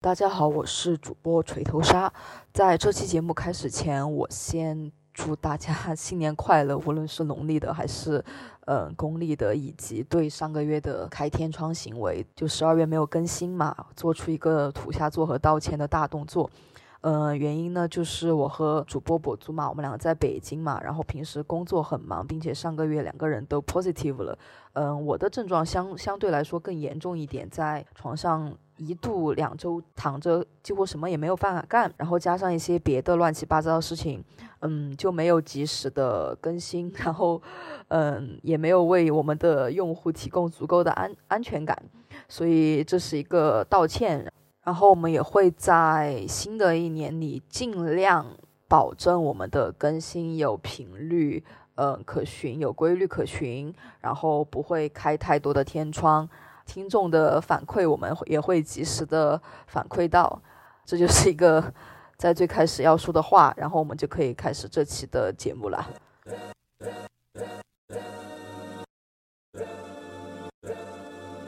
大家好，我是主播锤头鲨。在这期节目开始前，我先祝大家 新年快乐，无论是农历的还是嗯公历的，以及对上个月的开天窗行为，就十二月没有更新嘛，做出一个土下座和道歉的大动作。嗯，原因呢，就是我和主播博主嘛，我们两个在北京嘛，然后平时工作很忙，并且上个月两个人都 positive 了。嗯，我的症状相相对来说更严重一点，在床上一度两周躺着，几乎什么也没有办法干，然后加上一些别的乱七八糟的事情，嗯，就没有及时的更新，然后嗯，也没有为我们的用户提供足够的安安全感，所以这是一个道歉。然后我们也会在新的一年里尽量保证我们的更新有频率，嗯，可循有规律可循，然后不会开太多的天窗。听众的反馈我们也会及时的反馈到。这就是一个 在最开始要说的话，然后我们就可以开始这期的节目了。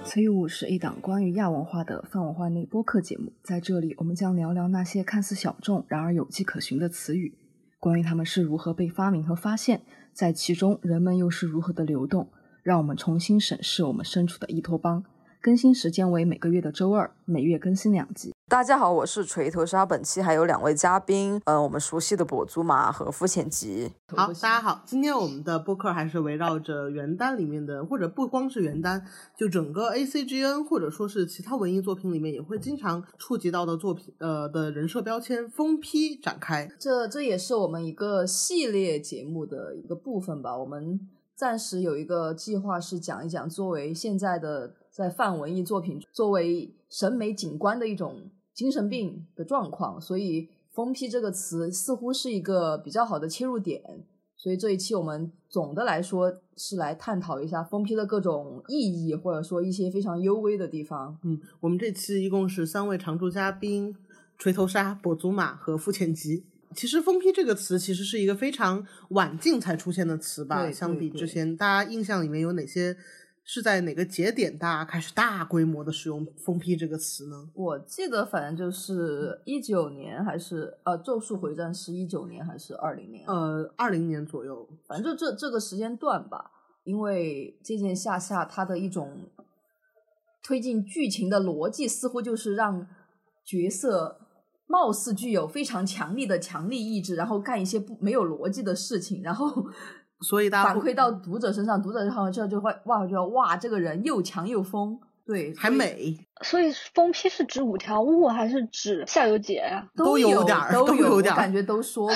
崔五是一档关于亚文化的泛文化内播客节目，在这里我们将聊聊那些看似小众，然而有迹可循的词语，关于它们是如何被发明和发现，在其中人们又是如何的流动，让我们重新审视我们身处的依托邦。更新时间为每个月的周二，每月更新两集。大家好，我是锤头鲨，本期还有两位嘉宾，呃，我们熟悉的跛足马和肤浅吉。好，大家好，今天我们的播客还是围绕着原单里面的，或者不光是原单，就整个 A C G N 或者说是其他文艺作品里面也会经常触及到的作品，呃的人设标签封批展开。这这也是我们一个系列节目的一个部分吧。我们暂时有一个计划是讲一讲作为现在的。在泛文艺作品作为审美景观的一种精神病的状况，所以“疯批”这个词似乎是一个比较好的切入点。所以这一期我们总的来说是来探讨一下疯批的各种意义，或者说一些非常幽微的地方。嗯，我们这期一共是三位常驻嘉宾：锤头鲨、跛足马和付浅吉。其实“疯批”这个词其实是一个非常晚近才出现的词吧？相比之前，大家印象里面有哪些？是在哪个节点大家开始大规模的使用“封批”这个词呢？我记得反正就是一九年还是呃，《咒术回战》是一九年还是二零年？呃，二零年左右，反正就这这个时间段吧。因为这件下下它的一种推进剧情的逻辑，似乎就是让角色貌似具有非常强力的强力意志，然后干一些不没有逻辑的事情，然后。所以大家反馈到读者身上，读者看完之后就会哇，觉得哇，这个人又强又疯，对，还美。所以疯批是指五条悟还是指夏油杰呀？都有点儿，都 有点儿，感觉都说过。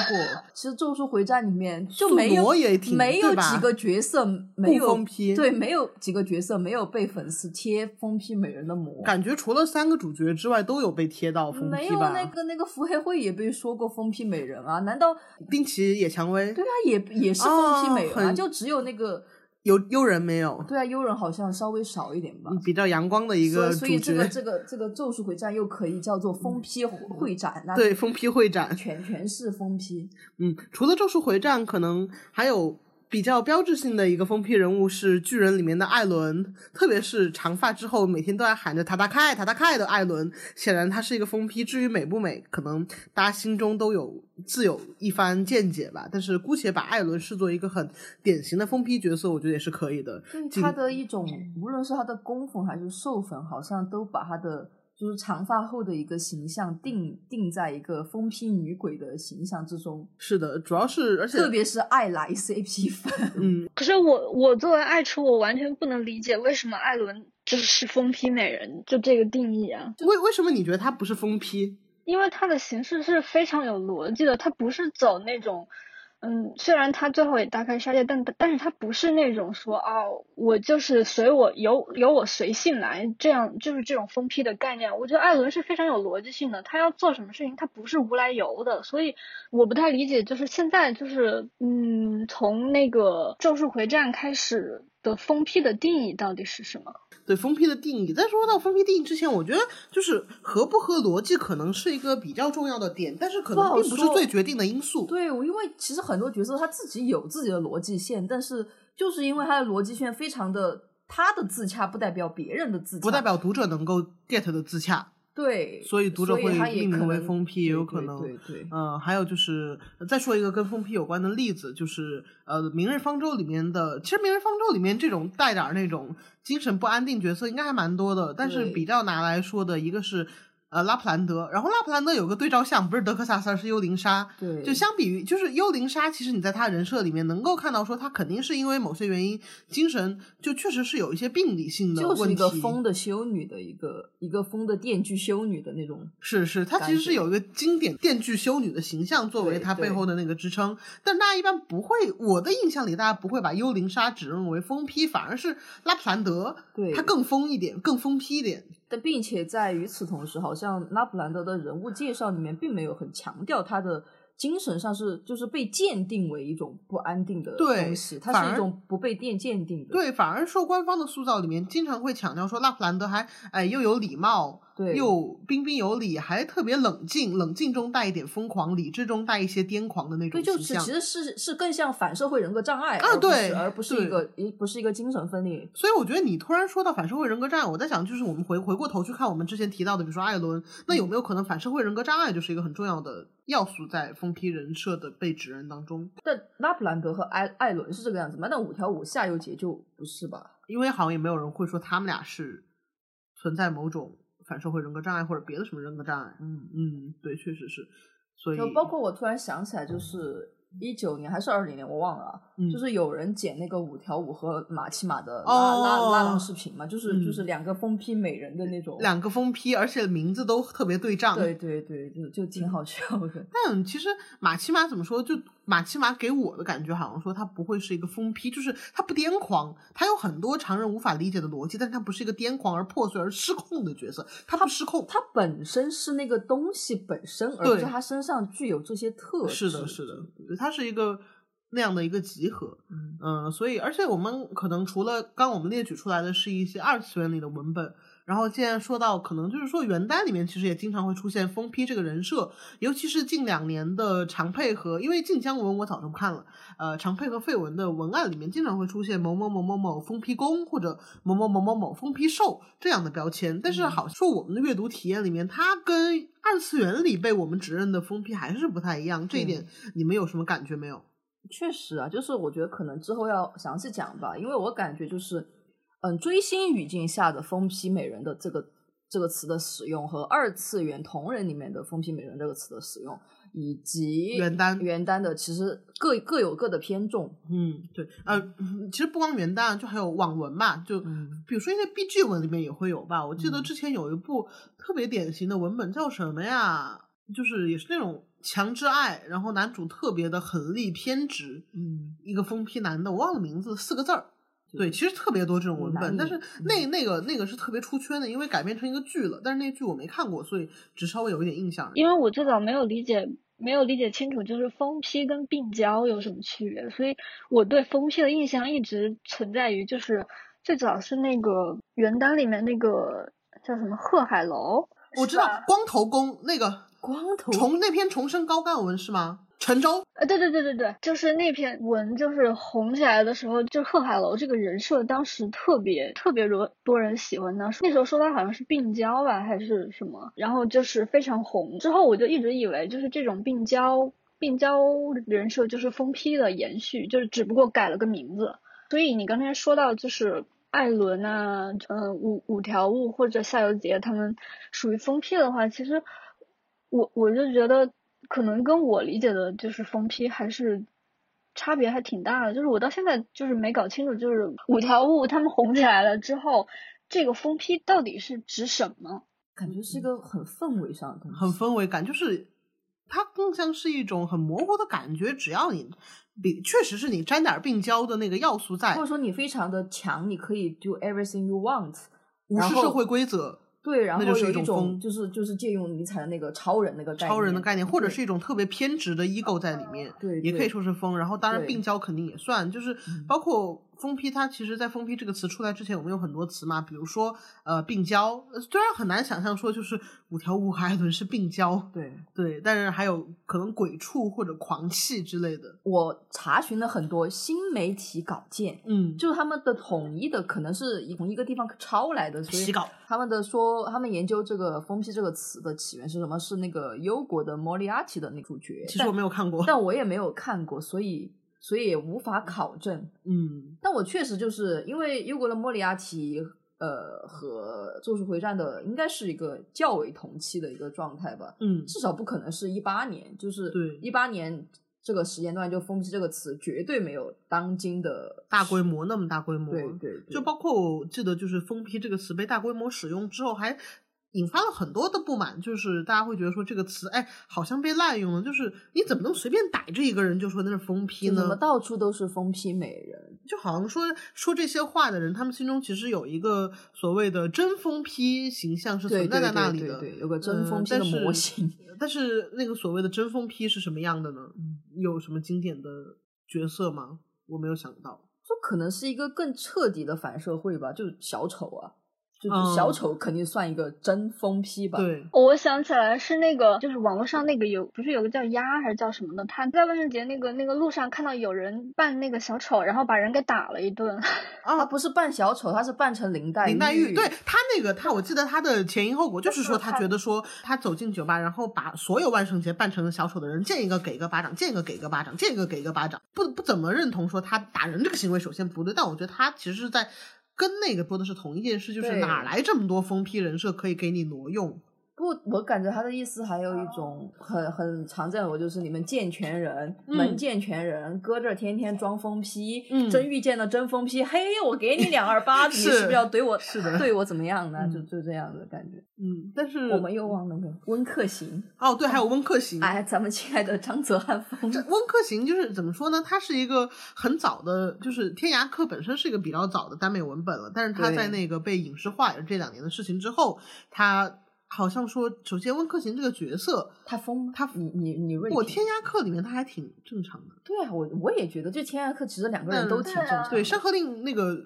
其实《咒术回战》里面就没有没有几个角色没有疯批，对，没有几个角色没有被粉丝贴疯批美人的膜。感觉除了三个主角之外，都有被贴到疯批吧？没有那个那个伏黑会也被说过疯批美人啊？难道冰崎野蔷薇？对啊，也也是疯批美人啊？就只有那个。有幽人没有？对啊，幽人好像稍微少一点吧。比较阳光的一个所以这个这个这个咒术回战又可以叫做疯批会展。对，疯批会展，全全是疯批。嗯，除了咒术回战，可能还有。比较标志性的一个封批人物是巨人里面的艾伦，特别是长发之后每天都在喊着“塔塔开塔塔开”的艾伦，显然他是一个封批。至于美不美，可能大家心中都有自有一番见解吧。但是姑且把艾伦视作一个很典型的封批角色，我觉得也是可以的。他的一种，无论是他的公粉还是受粉，好像都把他的。就是长发后的一个形象定定在一个疯批女鬼的形象之中。是的，主要是而且特别是爱来 CP 粉。嗯，可是我我作为爱出，我完全不能理解为什么艾伦就是疯批美人，就这个定义啊。为为什么你觉得她不是疯批？因为她的形式是非常有逻辑的，她不是走那种。嗯，虽然他最后也大开杀戒，但但是他不是那种说哦，我就是随我由由我随性来，这样就是这种疯批的概念。我觉得艾伦是非常有逻辑性的，他要做什么事情，他不是无来由的。所以我不太理解，就是现在就是嗯，从那个咒术回战开始的疯批的定义到底是什么？对封批的定义，在说到封批定义之前，我觉得就是合不合逻辑可能是一个比较重要的点，但是可能并不是最决定的因素。对，因为其实很多角色他自己有自己的逻辑线，但是就是因为他的逻辑线非常的他的自洽，不代表别人的自洽，不代表读者能够 get 的自洽。对，所以读者会命名可为疯批，也有可能。对对对嗯，还有就是呃再说一个跟疯批有关的例子，就是呃，《明日方舟》里面的，其实《明日方舟》里面这种带点儿那种精神不安定角色应该还蛮多的，但是比较拿来说的一个是呃拉普兰德，然后拉普兰德有个对照项，不是德克萨斯，而是幽灵鲨。对，就相比于，就是幽灵鲨，其实你在他人设里面能够看到，说他肯定是因为某些原因，精神就确实是有一些病理性的问题。就是一个疯的修女的一个一个疯的电锯修女的那种，是是，他其实是有一个经典电锯修女的形象作为他背后的那个支撑，但大家一般不会，我的印象里大家不会把幽灵鲨指认为疯批，反而是拉普兰德，对他更疯一点，更疯批一点。但并且在与此同时，好像拉普兰德的人物介绍里面并没有很强调他的精神上是就是被鉴定为一种不安定的东西，它是一种不被电鉴定的。对，反而受官方的塑造里面经常会强调说拉普兰德还哎又有礼貌，对又彬彬有礼，还特别冷静，冷静中带一点疯狂，理智中带一些癫狂的那种对，就其实是是更像反社会人格障碍啊对而不是一个一不是一个精神分裂。所以我觉得你突然说到反社会人格障碍，我在想，就是我们回回过头去看我们之前提到的，比如说艾伦，那有没有可能反社会人格障碍就是一个很重要的要素在疯批人设的被指认当中？但拉普兰德和艾艾伦是这个样子吗？但五条悟夏油杰就不是吧？因为好像也没有人会说他们俩是存在某种反社会人格障碍或者别的什么人格障碍。嗯，嗯，对，确实是。所以就包括我突然想起来，就是一九年还是二零年，我忘了就是有人剪那个五条悟和马奇马的拉、哦拉拉郎视频嘛，就是、嗯就是两个疯批美人的那种。两个疯批，而且名字都特别对仗。对对对，就就挺好笑的。但其实马奇马怎么说？就马奇马给我的感觉，好像说他不会是一个疯批，就是他不癫狂，他有很多常人无法理解的逻辑，但是他不是一个癫狂而破碎而失控的角色，他不失控。他本身是那个东西本身，而不对是它身上具有这些特质。是的，是的，对，它是一个那样的一个集合。嗯，嗯，所以而且我们可能除了刚我们列举出来的是一些二次元里的文本，然后既然说到可能就是说原单里面其实也经常会出现疯批这个人设，尤其是近两年的常配和因为晋江文我早就看了，呃，常配和绯闻的文案里面经常会出现某某某某某疯批公或者某某某某某疯批兽这样的标签，但是好像说我们的阅读体验里面，它跟二次元里被我们指认的疯批还是不太一样，这一点你们有什么感觉没有？确实啊，就是我觉得可能之后要详细讲吧，因为我感觉就是，嗯，追星语境下的疯批美人的这个这个词的使用和二次元同人里面的疯批美人这个词的使用，以及原单原单的其实各各有各的偏重。嗯，对，呃，嗯其实不光元旦，就还有网文嘛，就、嗯比如说一些 BG 文里面也会有吧。我记得嗯之前有一部特别典型的文本叫什么呀？就是也是那种强制爱，然后男主特别的狠戾偏执，嗯，一个疯批男的，我忘了名字，四个字儿。对，其实特别多这种文本，但是那那个那个是特别出圈的，因为改编成一个剧了。但是那剧我没看过，所以只稍微有一点印象。因为我最早没有理解，没有理解清楚，就是疯批跟病娇有什么区别，所以我对疯批的印象一直存在于，就是最早是那个原单里面那个叫什么贺海楼，我知道光头公那个光头重那篇重生高干文是吗？陈州呃，对对对对对，就是那篇文就是红起来的时候，就贺海楼这个人设当时特别特别多多人喜欢他，那时候说他好像是病娇吧还是什么，然后就是非常红。之后我就一直以为就是这种病娇病娇人设就是疯批的延续，就是只不过改了个名字。所以你刚才说到就是艾伦啊，呃五五条悟或者夏油杰他们属于疯批的话，其实我我就觉得。可能跟我理解的就是疯批还是差别还挺大的，就是我到现在就是没搞清楚，就是五条悟他们红起来了之后，这个疯批到底是指什么？感觉是一个很氛围上的东西，很氛围感，就是它更像是一种很模糊的感觉。只要你比确实是你沾点病娇的那个要素在或者，说你非常的强，你可以 do everything you want，无视社会规则，对，然后就是有一一种疯就是就是借用尼采的那个超人那个概念，超人的概念，或者是一种特别偏执的 ego 在里面，对也可以说是疯。然后当然病娇肯定也算，就是嗯包括疯批它其实，在疯批这个词出来之前，我们有很多词嘛，比如说呃病娇，呃虽然很难想象说就是五条悟和艾伦是病娇，对对，但是还有可能鬼畜或者狂气之类的，我查询了很多新媒体稿件，嗯，就是他们的统一的可能是从一个地方抄来的，所以他们的说他们研究这个“疯批”这个词的起源是什么？是那个忧国的莫里亚奇的那主角。其实我没有看过，但我也没有看过，所以所以也无法考证。嗯。但我确实就是因为忧国的莫里亚奇，呃，和《咒术回战》的应该是一个较为同期的一个状态吧，嗯。至少不可能是一八年，就是对。一八年这个时间段就“疯批”这个词绝对没有当今的大规模那么大规模，对对对，就包括我记得，就是“疯批”这个词被大规模使用之后，还引发了很多的不满，就是大家会觉得说这个词，哎，好像被滥用了。就是你怎么能随便逮着一个人就说那是疯批呢？怎么到处都是疯批美人？就好像说说这些话的人，他们心中其实有一个所谓的真疯批形象是存在在那里的，对对对，有个真疯批的嗯但是模型。但是那个所谓的真疯批是什么样的呢？嗯有什么经典的角色吗？我没有想到。就可能是一个更彻底的反社会吧，就是小丑啊，就是嗯小丑肯定算一个真疯批吧。，对，我想起来是那个，就是网络上那个有，不是有个叫鸭还是叫什么的，他在万圣节那个那个路上看到有人扮那个小丑，然后把人给打了一顿。他 不是扮小丑，他是扮成林黛林黛玉，对他那个他，我记得他的前因后果就是说，他他觉得说他走进酒吧，然后把所有万圣节扮成了小丑的人见一个给一个巴掌，见一个给一个巴掌，见一个给一个巴掌，不不怎么认同说他打人这个行为首先不对，但我觉得他其实是在跟那个播的是同一件事，就是哪来这么多疯批人设可以给你挪用？不，我感觉他的意思还有一种很很常见的，我就是你们健全人，嗯。门健全人，搁这儿天天装疯批，嗯。真遇见了真疯批，嘿，我给你两二巴子，你是是不是要怼我是的对我怎么样呢？嗯。就就这样的感觉。嗯，但是。我们又忘了个温客行，哦对，还有温客行，哎，咱们亲爱的张泽汉峰，这温客行就是怎么说呢？他是一个很早的，就是天涯客本身是一个比较早的耽美文本了，但是他在那个被影视化也是这两年的事情之后，它好像说，首先温客行这个角色，他疯吗？他你你你问我天涯客里面他还挺正常的。对啊，我我也觉得，就天涯客其实两个人都挺正常的。对《山河令》那个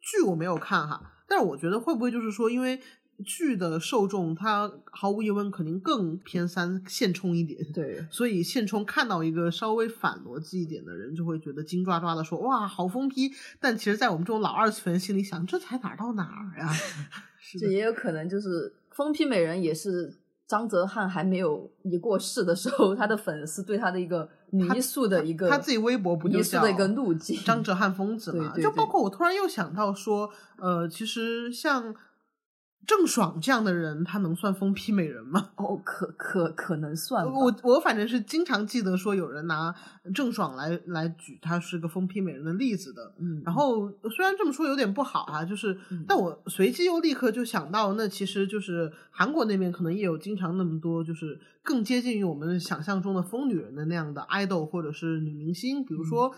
剧我没有看哈，但是我觉得会不会就是说，因为剧的受众他毫无疑问肯定更偏三现充一点，对所以现充看到一个稍微反逻辑一点的人，就会觉得金抓抓的说哇好疯批，但其实，在我们这种老二次元心里想，这才哪儿到哪儿呀？这也有可能就是疯批美人也是张哲瀚还没有一过世的时候，他的粉丝对他的一个泥塑的一个他自己微博不就叫泥塑的一个路径。张哲瀚疯子嘛？对对对就包括我突然又想到说，呃，其实像郑爽这样的人，她能算疯批美人吗？哦，可可可能算。我我反正是经常记得说有人拿郑爽来来举她是个疯批美人的例子的。嗯，然后虽然这么说有点不好啊，就是，嗯但我随即又立刻就想到，那其实就是韩国那边可能也有经常那么多，就是更接近于我们想象中的疯女人的那样的 idol 或者是女明星，比如说，嗯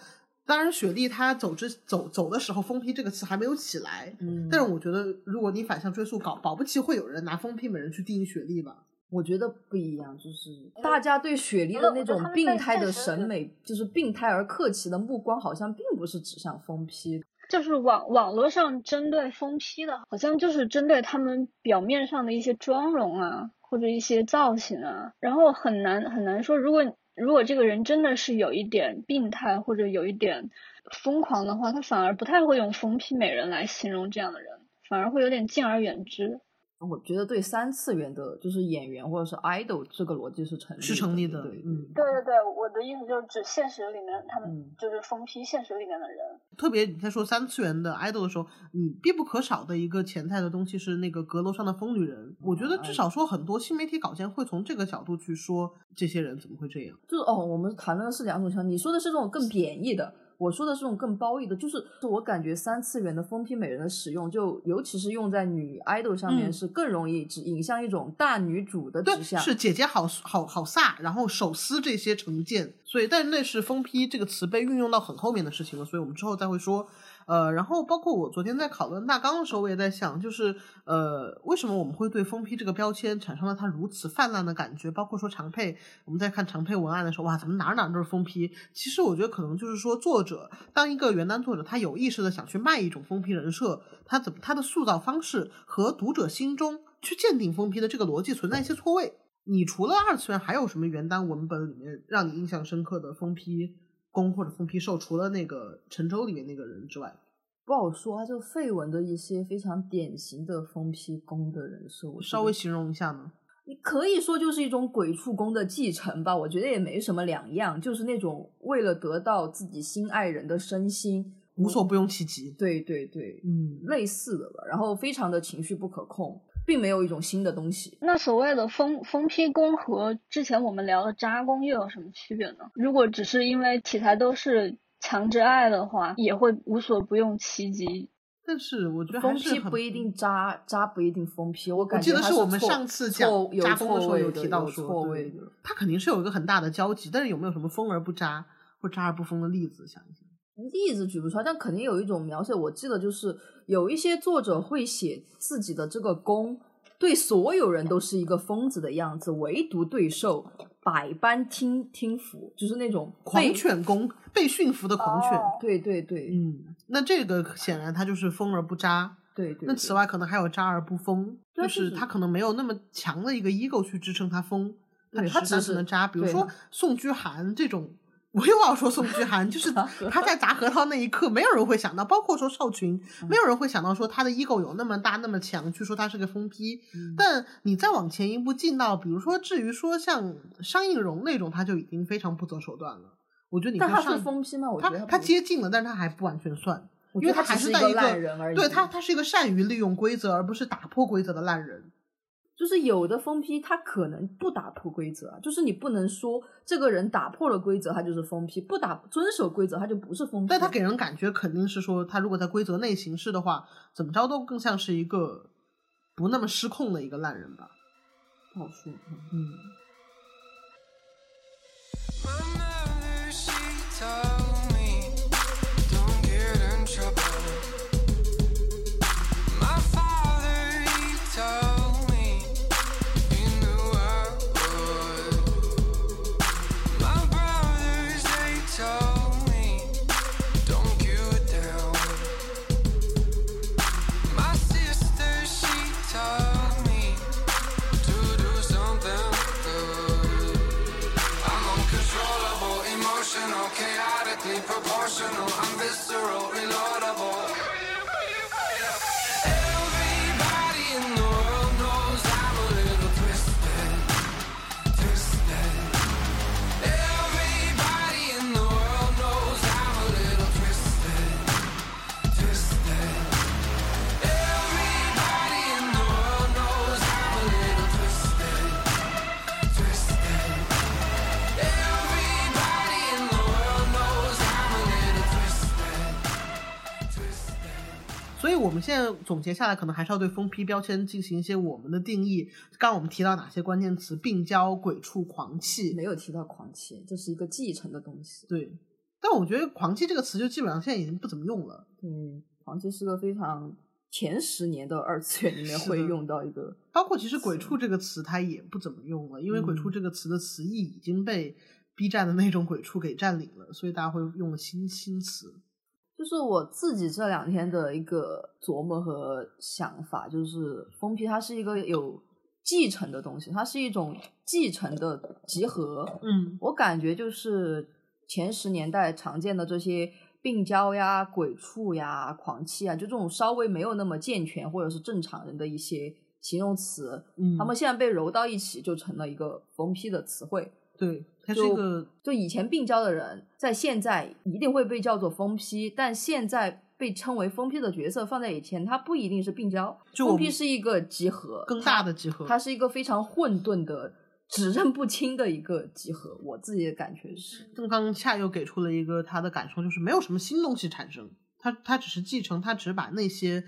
当然雪莉她走之走走的时候，疯批这个词还没有起来，嗯，但是我觉得如果你反向追溯，搞保不齐会有人拿疯批美人去定义雪莉吧。我觉得不一样，就是大家对雪莉的那种病态的审美，就是病态而客气的目光，好像并不是指向疯批。就是网网络上针对疯批的，好像就是针对他们表面上的一些妆容啊，或者一些造型啊，然后很难很难说，如果如果这个人真的是有一点病态或者有一点疯狂的话，他反而不太会用疯批美人来形容这样的人，反而会有点敬而远之。我觉得对三次元的，就是演员或者是 idol 这个逻辑是成立是成立的对，嗯对对对，我的意思就是指现实里面他们嗯就是疯批现实里面的人。特别你在说三次元的 idol 的时候，你必不可少的一个潜在的东西是那个阁楼上的疯女人。我觉得至少说很多新媒体稿件会从这个角度去说这些人怎么会这样。就是哦，我们谈论的是两种情况，你说的是这种更贬义的，我说的是这种更褒义的，就是我感觉三次元的疯批美人的使用，就尤其是用在女 idol 上面，嗯是更容易指引向一种大女主的对，指向。是姐姐好好好飒，然后手撕这些成见，所以但那是疯批这个词被运用到很后面的事情了，所以我们之后再会说。呃，然后包括我昨天在讨论大纲的时候，我也在想，就是呃，为什么我们会对封批这个标签产生了它如此泛滥的感觉？包括说长配，我们在看长配文案的时候，哇，怎么哪哪都是封批？其实我觉得可能就是说，作者当一个原单作者，他有意识的想去卖一种封批人设，他怎么他的塑造方式和读者心中去鉴定封批的这个逻辑存在一些错位。你除了二次元，还有什么原耽文本里面让你印象深刻的封批？攻或者封批受，除了那个陈州里面那个人之外，不好说。他就废文的一些非常典型的封批攻的人设，我稍微形容一下呢？你可以说就是一种鬼畜攻的继承吧，我觉得也没什么两样，就是那种为了得到自己心爱人的身心，无所不用其极。对对对，嗯，类似的吧。然后非常的情绪不可控。并没有一种新的东西。那所谓的封封批工和之前我们聊的渣工又有什么区别呢？如果只是因为题材都是强制爱的话，也会无所不用其极。但是我觉得封批不一定渣，渣不一定封批。我感觉得是我们上次讲渣工的时候有提到说，他肯定是有一个很大的交集。但是有没有什么封而不渣或渣而不封的例子？想一想。例子举不出来，但肯定有一种描写。我记得就是有一些作者会写自己的这个攻，对所有人都是一个疯子的样子，唯独对兽百般听听服，就是那种狂犬攻，被驯服的狂犬。对对对，嗯，那这个显然他就是疯而不渣。对对。那此外可能还有渣而不疯，就是他可能没有那么强的一个 ego 去支撑他疯，他只是能渣。比如说宋居寒这种。我又要说宋巨涵，就是他在砸核桃那一刻，没有人会想到，包括说邵群，没有人会想到说他的 ego 有那么大那么强，去说他是个疯批。但你再往前一步进到，比如说至于说像商应荣那种，他就已经非常不择手段了。我觉得你他是疯批吗？我觉得他接近了，但是他还不完全算，因为他还是在一个对他他是一个善于利用规则而不是打破规则的烂人。就是有的封批，他可能不打破规则，就是你不能说这个人打破了规则，他就是封批；不打遵守规则，他就不是封批。但他给人感觉肯定是说，他如果在规则内行事的话，怎么着都更像是一个不那么失控的一个烂人吧。不好说，嗯。我们现在总结下来，可能还是要对封批标签进行一些我们的定义。刚刚我们提到哪些关键词？病娇、鬼畜、狂气，没有提到狂气，这是一个继承的东西。对，但我觉得狂气这个词就基本上现在已经不怎么用了。对，狂气是个非常前十年的二次元里面会用到一个，包括其实鬼畜这个词它也不怎么用了，因为鬼畜这个词的词义已经被 B 站的那种鬼畜给占领了，所以大家会用新新词。就是我自己这两天的一个琢磨和想法，就是封批它是一个有继承的东西，它是一种继承的集合。嗯，我感觉就是前十年代常见的这些病娇呀、鬼畜呀、狂气啊，就这种稍微没有那么健全或者是正常人的一些形容词，嗯，他们现在被揉到一起，就成了一个封批的词汇。对。就就以前病娇的人，在现在一定会被叫做疯批，但现在被称为疯批的角色放在以前，他不一定是病娇。疯批是一个集合，更大的集合，它是一个非常混沌的、指认不清的一个集合。我自己的感觉是，邓刚恰又给出了一个他的感受，就是没有什么新东西产生，他他只是继承，他只是把那些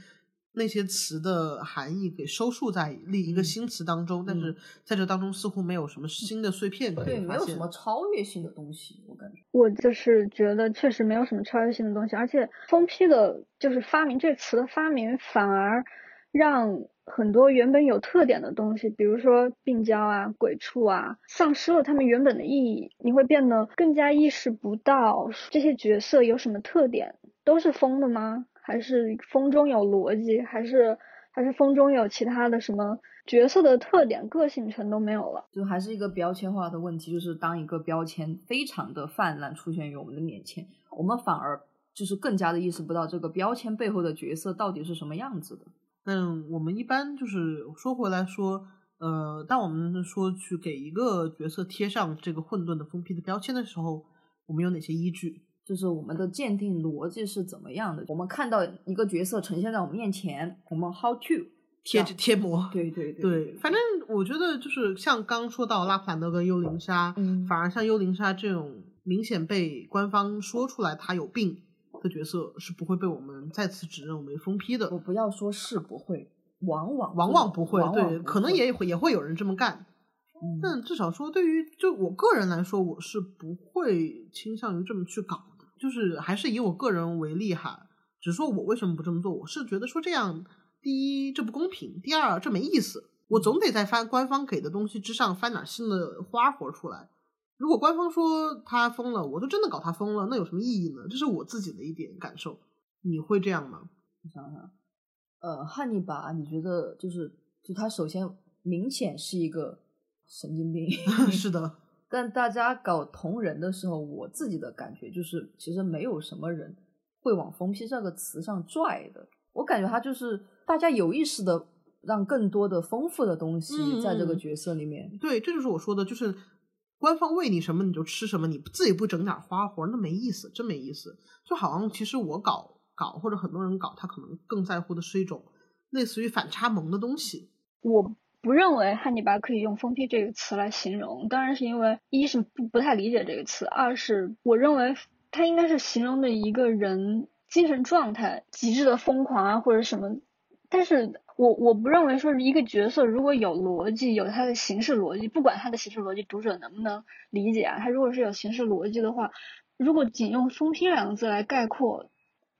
那些词的含义给收束在另一个新词当中，但是在这当中似乎没有什么新的碎片可以对，没有什么超越性的东西，我感觉。我就是觉得确实没有什么超越性的东西，而且疯批的，就是发明这词的发明，反而让很多原本有特点的东西，比如说病娇啊、鬼畜啊，丧失了他们原本的意义。你会变得更加意识不到这些角色有什么特点，都是疯的吗？还是风中有逻辑？还是还是风中有其他的什么角色的特点、个性全都没有了？就还是一个标签化的问题，就是当一个标签非常的泛滥出现于我们的面前，我们反而就是更加的意识不到这个标签背后的角色到底是什么样子的。但我们一般就是说回来说，呃，当我们说去给一个角色贴上这个混沌的封批的标签的时候，我们有哪些依据？就是我们的鉴定逻辑是怎么样的？我们看到一个角色呈现在我们面前，我们 how to 贴贴膜，对对对，反正我觉得就是像刚说到拉普兰德跟幽灵鲨，嗯反而像幽灵鲨这种明显被官方说出来他有病的角色，是不会被我们再次指认为疯批的我。不要说是不会，往往往往不会，对，往往不可能也会也会有人这么干。嗯但至少说，对于就我个人来说，我是不会倾向于这么去搞的。就是还是以我个人为例哈，只是说我为什么不这么做，我是觉得说这样，第一这不公平，第二这没意思。我总得在翻官方给的东西之上翻点新的花活出来。如果官方说他疯了，我就真的搞他疯了，那有什么意义呢？这是我自己的一点感受。你会这样吗？我想想，呃，汉尼拔，你觉得就是就他首先明显是一个神经病，是的，但大家搞同人的时候，我自己的感觉就是，其实没有什么人会往“疯批”这个词上拽的。我感觉他就是大家有意识的让更多的丰富的东西在这个嗯角色里面。对，这就是我说的，就是官方喂你什么你就吃什么，你自己不整点花活，那没意思，真没意思。就好像其实我搞搞或者很多人搞，他可能更在乎的是一种类似于反差萌的东西。我不认为汉尼拔可以用“疯批”这个词来形容，当然是因为一是不不太理解这个词，二是我认为它应该是形容的一个人精神状态极致的疯狂啊，或者什么。但是我我不认为说一个角色如果有逻辑，有他的形式逻辑，不管他的形式逻辑读者能不能理解啊，他如果是有形式逻辑的话，如果仅用“疯批”两个字来概括，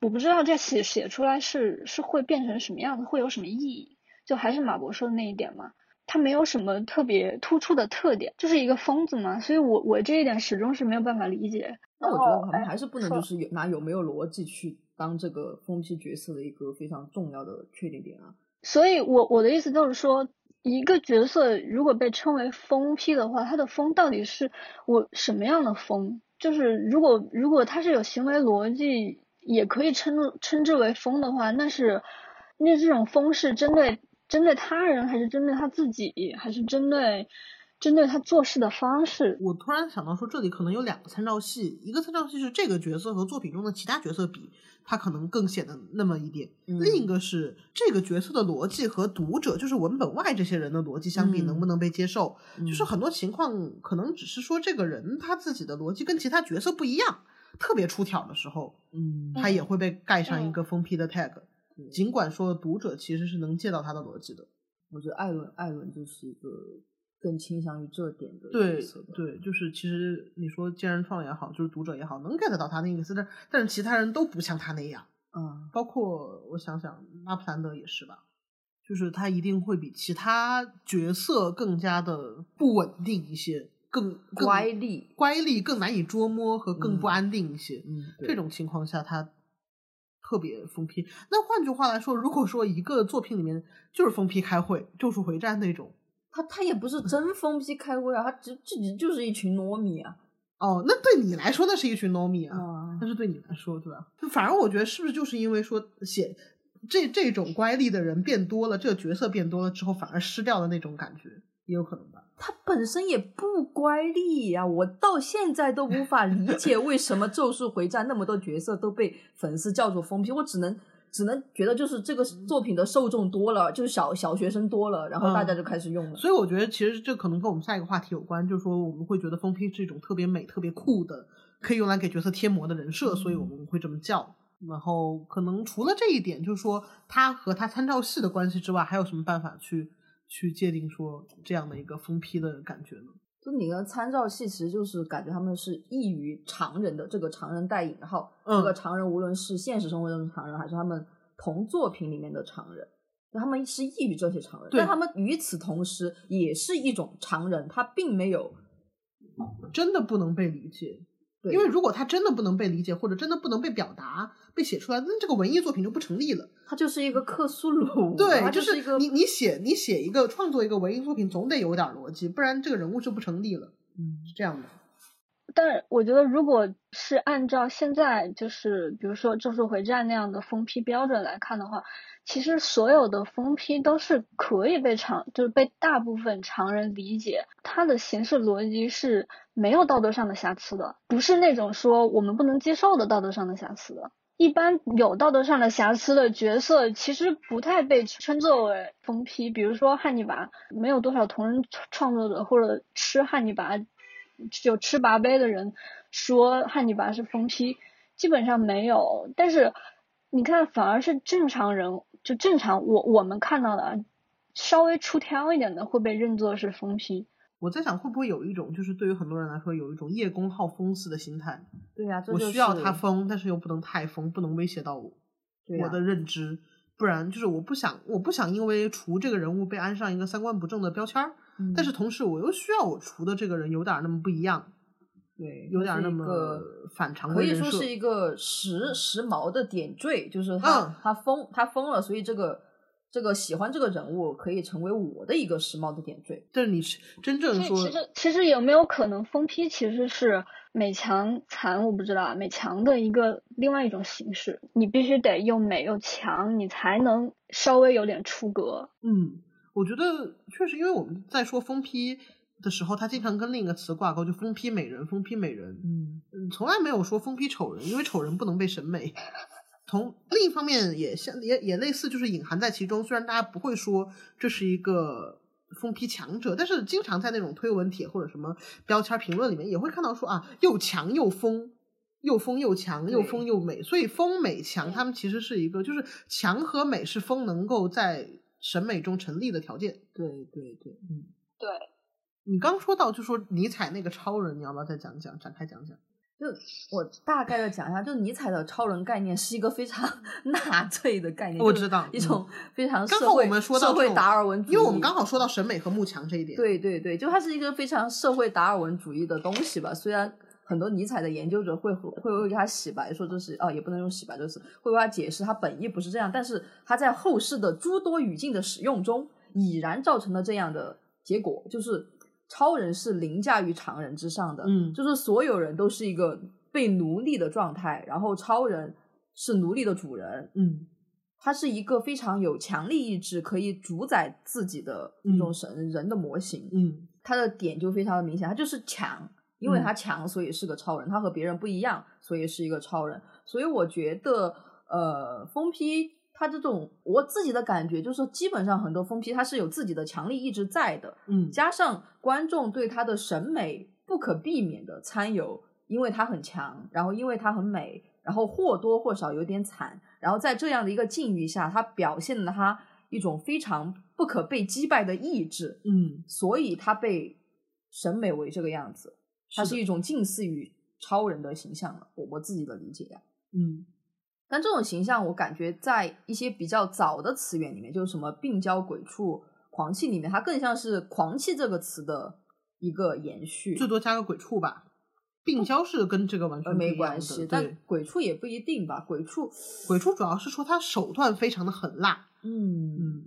我不知道这写写出来是是会变成什么样子，会有什么意义。就还是马博说的那一点嘛，他没有什么特别突出的特点，就是一个疯子嘛，所以我我这一点始终是没有办法理解。那我觉得我们哎还是不能就是有拿有没有逻辑去当这个疯批角色的一个非常重要的确定点啊。所以我我的意思就是说，一个角色如果被称为疯批的话，他的疯到底是我什么样的疯？就是如果如果他是有行为逻辑，也可以称称之为疯的话，那是那这种疯是针对针对他人，还是针对他自己，还是针对针对他做事的方式？我突然想到说，这里可能有两个参照系，一个参照系是这个角色和作品中的其他角色比，他可能更显得那么一点；嗯另一个是这个角色的逻辑和读者，就是文本外这些人的逻辑相比，嗯能不能被接受？就是嗯很多情况可能只是说这个人他自己的逻辑跟其他角色不一样，特别出挑的时候，嗯他也会被盖上一嗯个疯批的 tag。尽管说读者其实是能借到他的逻辑的，我觉得艾伦艾伦就是一个更倾向于这点的对对，就是其实你说剑人创也好，就是读者也好，能 get 到他那个意思，但但是其他人都不像他那样，嗯。包括我想想，拉普兰德也是吧，就是他一定会比其他角色更加的不稳定一些，更更乖戾。乖戾更难以捉摸和更不嗯。安定一些。嗯这种情况下，他特别疯批。那换句话来说，如果说一个作品里面就是疯批开会、咒术回战那种，他他也不是真疯批开会啊，他只这己就是一群糯米啊哦，那对你来说那是一群 no 米啊，啊但是对你来说，对吧？就反而我觉得是不是就是因为说写这这种乖戾的人变多了，这个角色变多了之后，反而失掉了那种感觉，也有可能吧。他本身也不乖戾呀、我到现在都无法理解为什么《咒术回战》那么多角色都被粉丝叫做疯批，我只能只能觉得就是这个作品的受众多了，就是小小学生多了，然后大家就开始用了。所以我觉得其实这可能跟我们下一个话题有关，就是说我们会觉得疯批是一种特别美、特别酷的，可以用来给角色贴膜的人设，所以我们会这么叫。然后可能除了这一点，就是说他和他参照系的关系之外，还有什么办法去去界定说这样的一个疯批的感觉呢？就你的参照系，其实就是感觉他们是异于常人的，这个常人带引号，嗯这个常人无论是现实生活中的常人，还是他们同作品里面的常人，他们是异于这些常人，但他们与此同时也是一种常人，他并没有真的不能被理解。对因为如果他真的不能被理解，或者真的不能被表达、被写出来，那这个文艺作品就不成立了。他就是一个克苏鲁，对，他就是一个你你写你写一个创作一个文艺作品，总得有点逻辑，不然这个人物就不成立了。嗯是这样的。但是我觉得，如果是按照现在就是比如说《咒术回战》那样的封批标准来看的话，其实所有的封批都是可以被常，就是被大部分常人理解，它的形式逻辑是没有道德上的瑕疵的，不是那种说我们不能接受的道德上的瑕疵的。一般有道德上的瑕疵的角色，其实不太被称作为封批。比如说汉尼拔，没有多少同人创作者或者吃汉尼拔有吃拔杯的人说汉尼拔是疯批，基本上没有。但是你看，反而是正常人，就正常我我们看到的啊稍微出挑一点的会被认作是疯批。我在想，会不会有一种，就是对于很多人来说，有一种叶公好疯似的心态。对呀、我需要他疯，但是又不能太疯，不能威胁到我、我的认知，不然就是我不想，我不想因为除这个人物被安上一个三观不正的标签儿，嗯但是同时我又需要我除的这个人有点儿那么不一样，对，有点儿那么个反常的可以说是一个时时髦的点缀，就是他、嗯他疯他疯了，所以这个这个喜欢这个人物可以成为我的一个时髦的点缀。但是你是真正说，其其实其实有没有可能疯批其实是美强残？我不知道啊，美强的一个另外一种形式，你必须得又美又强，你才能稍微有点出格。嗯，我觉得确实，因为我们在说疯批的时候，他经常跟另一个词挂钩，就疯批美人，疯批美人。嗯，嗯，从来没有说疯批丑人，因为丑人不能被审美。从另一方面也像也也类似，就是隐含在其中。虽然大家不会说这是一个疯批强者，但是经常在那种推文帖或者什么标签评论里面也会看到说啊，又强又疯，又疯又强，又疯又美。所以疯美强，他们其实是一个，就是强和美是疯能够在审美中成立的条件。对对对，嗯，对，你刚说到就说尼采那个超人，你要不要再讲讲，展开讲讲？就我大概的讲一下，就尼采的超人概念是一个非常 纳粹的概念，就是我知道一种非常刚社会好我们说到社会达尔文主义，因为我们刚好说到审美和慕强这一点。对对对，就它是一个非常社会达尔文主义的东西吧。虽然很多尼采的研究者会会为他洗白，说这是啊，也不能用洗白这个词，会为他解释他本意不是这样，但是他在后世的诸多语境的使用中，已然造成了这样的结果，就是超人是凌驾于常人之上的，嗯就是所有人都是一个被奴隶的状态，然后超人是奴隶的主人，嗯他是一个非常有强力意志，可以主宰自己的那种嗯神、人的模型。嗯他的点就非常的明显，他就是强，因为嗯他强，所以是个超人，他和别人不一样，所以是一个超人。所以我觉得，呃，疯批他这种我自己的感觉就是，基本上很多疯批他是有自己的强力意志在的，嗯。加上观众对他的审美不可避免的参有，因为他很强，然后因为他很美，然后或多或少有点惨，然后在这样的一个境遇下，他表现了他一种非常不可被击败的意志，嗯，所以他被审美为这个样子，它是一种近似于超人的形象了，我我自己的理解呀、嗯但这种形象，我感觉在一些比较早的词源里面，就是什么病娇、鬼畜、狂气里面，它更像是“狂气”这个词的一个延续，最多加个鬼畜吧。病娇是跟这个完呃全没关系。但鬼畜也不一定吧，鬼畜，鬼畜主要是说他手段非常的狠辣。嗯，嗯，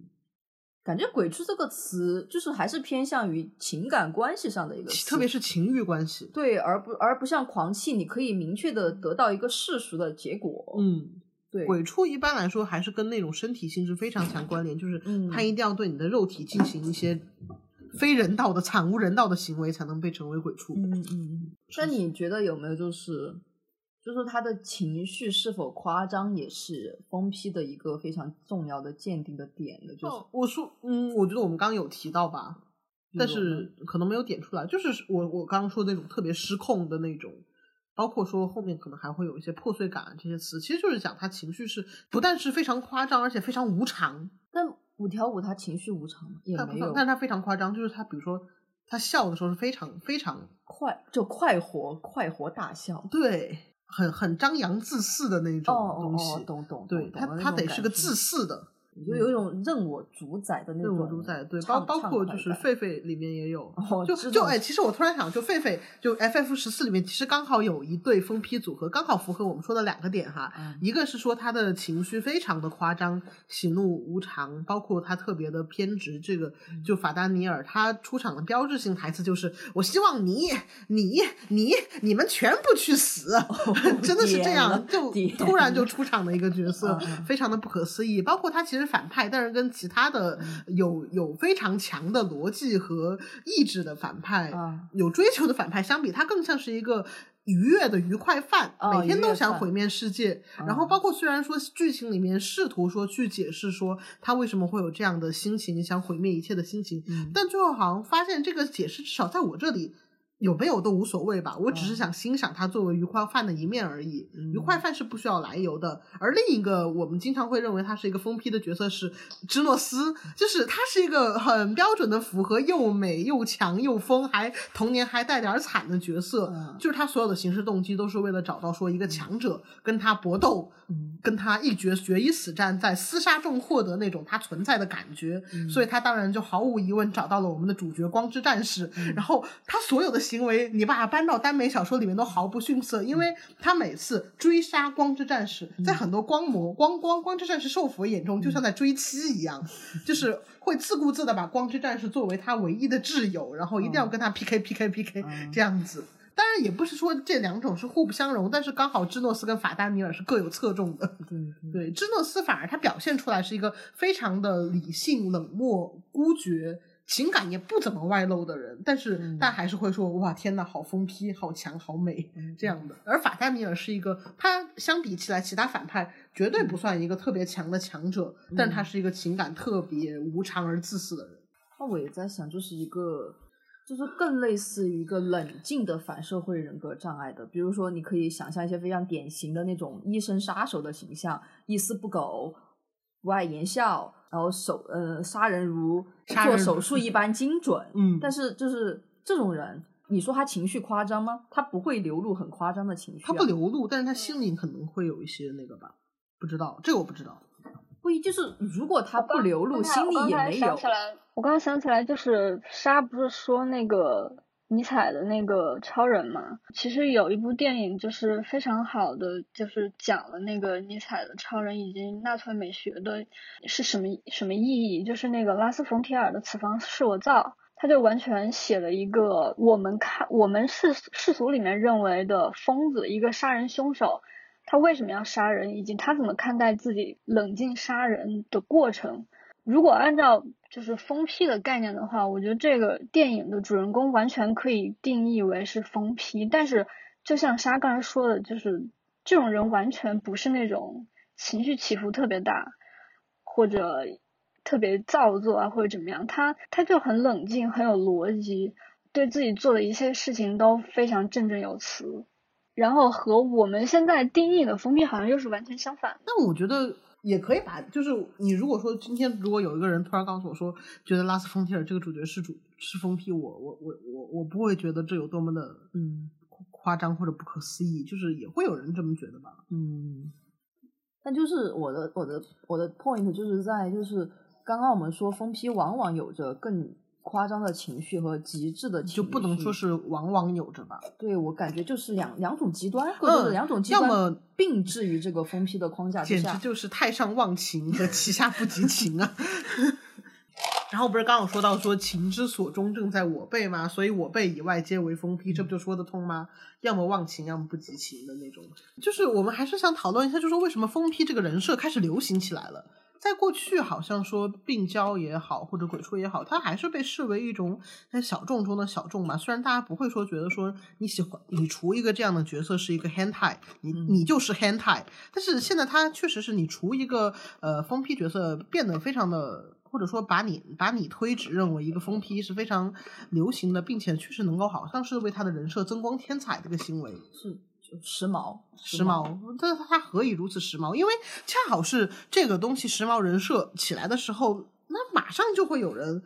感觉“鬼畜”这个词就是还是偏向于情感关系上的一个词，特别是情欲关系。对，而不而不像狂气，你可以明确的得到一个世俗的结果。，嗯，对，鬼畜一般来说还是跟那种身体性质非常强关联，就是嗯他一定要对你的肉体进行一些非人道的、惨无人道的行为，才能被称为鬼畜。嗯嗯嗯。那你觉得有没有就是，就是他的情绪是否夸张，也是疯批的一个非常重要的鉴定的点呢？就是，哦，我说，嗯，我觉得我们刚刚有提到吧，但是可能没有点出来，就是我我刚刚说的那种特别失控的那种包括说后面可能还会有一些破碎感这些词，其实就是讲他情绪是不但是非常夸张，而且非常无常。但五条悟他情绪无常吗也他没有，但是他非常夸张，就是他比如说他笑的时候是非常非常快就快活快活大笑。对，很很张扬自私的那种东西。哦，懂懂，对他他得是个自私的，就有一种任我主宰的那种任种我主宰。对，包包括就是狒狒里面也有，哦就就哎，其实我突然想，就狒狒就 FF 十四里面其实刚好有一对疯批组合，刚好符合我们说的两个点哈。嗯一个是说他的情绪非常的夸张，喜怒无常，包括他特别的偏执。这个嗯就法丹尼尔他出场的标志性台词就是：“我希望你、你、你、你们全部去死。真的是这样，就突然就出场的一个角色非常的不可思议。包括他其实反派，但是跟其他的嗯有有非常强的逻辑和意志的反派，啊有追求的反派相比，他更像是一个。愉悦的愉快犯，哦每天都想毁灭世界。嗯然后包括虽然说剧情里面试图说去解释说他为什么会有这样的心情，想毁灭一切的心情，嗯但最后好像发现这个解释至少在我这里有没有都无所谓吧，我只是嗯想欣赏他作为愉快饭的一面而已。嗯愉快饭是不需要来由的，而另一个我们经常会认为他是一个疯批的角色是芝诺斯，就是他是一个很标准的符合又美又强又疯，还童年还带点惨的角色。嗯就是他所有的行事动机都是为了找到说一个强者跟他搏斗，嗯跟他一决决一死战，在厮杀中获得那种他存在的感觉，嗯所以他当然就毫无疑问找到了我们的主角光之战士。嗯然后他所有的行为，你把它搬到耽美小说里面都毫不逊色，因为他每次追杀光之战士，在很多光魔光光光之战士受佛眼中，就像在追妻一样，就是会自顾自的把光之战士作为他唯一的挚友，然后一定要跟他 PK PK PK 嗯 这样子。当然也不是说这两种是互不相容，但是刚好芝诺斯跟法丹尼尔是各有侧重的。对对对，芝诺斯反而他表现出来是一个非常的理性、冷漠、孤绝，情感也不怎么外露的人，但是、嗯但还是会说哇天呐，好疯批，好强，好美、嗯这样的。而法丹尼尔是一个，他相比起来其他反派绝对不算一个特别强的强者，但他是一个情感特别无常而自私的人。那我也在想，就是一个，就是更类似于一个冷静的反社会人格障碍的。比如说，你可以想象一些非常典型的那种医生杀手的形象，一丝不苟，不爱言笑，然后手呃杀人如杀人如做手术一般精准。嗯但是就是这种人，你说他情绪夸张吗？他不会流露很夸张的情绪、啊，他不流露，但是他心里可能会有一些那个吧，不知道这个我不知道。不一就是如果他不流露，心里也没有我刚刚想起来，就是莎不是说那个尼采的那个超人嘛？其实有一部电影就是非常好的，就是讲了那个尼采的超人以及纳粹美学的是什么什么意义，就是那个拉斯冯提尔的《此房是我造》。他就完全写了一个我们看我们世世俗里面认为的疯子，一个杀人凶手，他为什么要杀人，以及他怎么看待自己冷静杀人的过程。如果按照就是疯批的概念的话，我觉得这个电影的主人公完全可以定义为是疯批。但是，就像沙刚才说的，就是这种人完全不是那种情绪起伏特别大，或者特别造作啊，或者怎么样，他他就很冷静，很有逻辑，对自己做的一切事情都非常振振有词。然后和我们现在定义的封闭好像又是完全相反那。我觉得也可以把，就是你如果说今天如果有一个人突然告诉我说，觉得拉斯冯提尔这个主角是主是疯批，我我我我我不会觉得这有多么的嗯夸张或者不可思议，就是也会有人这么觉得吧。嗯，但就是我的我的我的 point 就是在就是刚刚我们说疯批往往有着更夸张的情绪和极致的情绪，就不能说是往往有着吧。对我感觉就是两两种极端，或者两种极端要么并置于这个疯批的框架之下简直。就是太上忘情和旗下不及情啊！然后不是刚刚有说到说情之所钟正在我辈吗？所以我辈以外皆为疯批，这不就说得通吗？要么忘情，要么不及情的那种。就是我们还是想讨论一下，就是说为什么疯批这个人设开始流行起来了。在过去，好像说病娇也好，或者鬼畜也好，它还是被视为一种在小众中的小众吧。虽然大家不会说觉得说你喜欢你除一个这样的角色是一个 hentai，你你就是 hentai，但是现在它确实是你除一个呃疯批角色变得非常的。或者说把你把你推指认为一个疯批是非常流行的，并且确实能够好像是为他的人设增光添彩的一个行为。是，时髦，时髦，但是它何以如此时髦？因为恰好是这个东西时髦人设起来的时候，那马上就会有人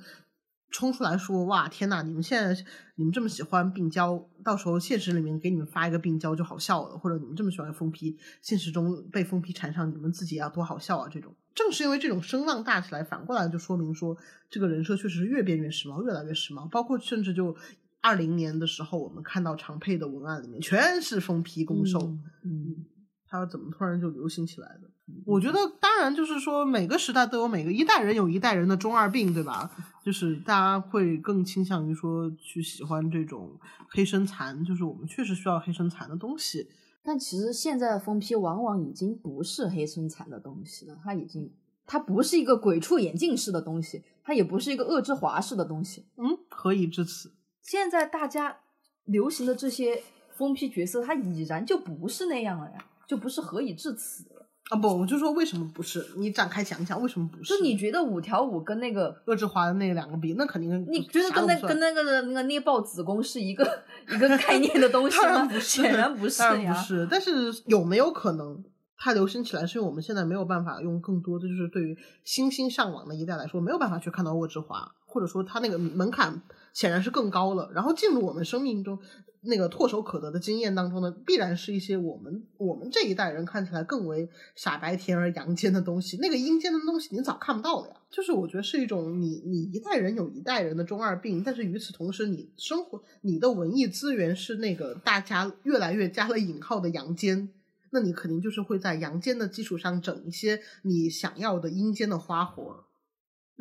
冲出来说：“哇，天呐，你们现在你们这么喜欢病娇，到时候现实里面给你们发一个病娇就好笑了，或者你们这么喜欢疯批，现实中被疯批缠上，你们自己要多好笑啊！”这种正是因为这种声浪大起来，反过来就说明说这个人设确实是越变越时髦，越来越时髦。包括甚至就二零年的时候，我们看到长佩的文案里面全是疯批攻受，嗯，它怎么突然就流行起来的？我觉得，当然就是说，每个时代都有每个一代人有一代人的中二病，对吧？就是大家会更倾向于说去喜欢这种黑身残，就是我们确实需要黑身残的东西。但其实现在的疯批往往已经不是黑身残的东西了，它已经，它不是一个鬼畜眼镜式的东西，它也不是一个恶之华式的东西。嗯，何以至此？现在大家流行的这些疯批角色，它已然就不是那样了呀，就不是何以至此了。啊不，我就说为什么不是？你展开讲讲为什么不是？就你觉得五条悟跟那个恶之华的那两个比，那肯定你觉得跟那跟那个那个捏爆子宫是一个 一个概念的东西吗？当然不是，显然不是当然呀。不是。但是有没有可能它流行起来，是因为我们现在没有办法用更多的，就是对于新兴上网的一代来说，没有办法去看到恶之华，或者说它那个门槛显然是更高了。然后进入我们生命中那个唾手可得的经验当中呢，必然是一些我们我们这一代人看起来更为傻白甜而阳间的东西。那个阴间的东西你早看不到了呀。就是我觉得是一种你你一代人有一代人的中二病，但是与此同时，你生活你的文艺资源是那个大家越来越加了引号的阳间。那你肯定就是会在阳间的基础上整一些你想要的阴间的花活。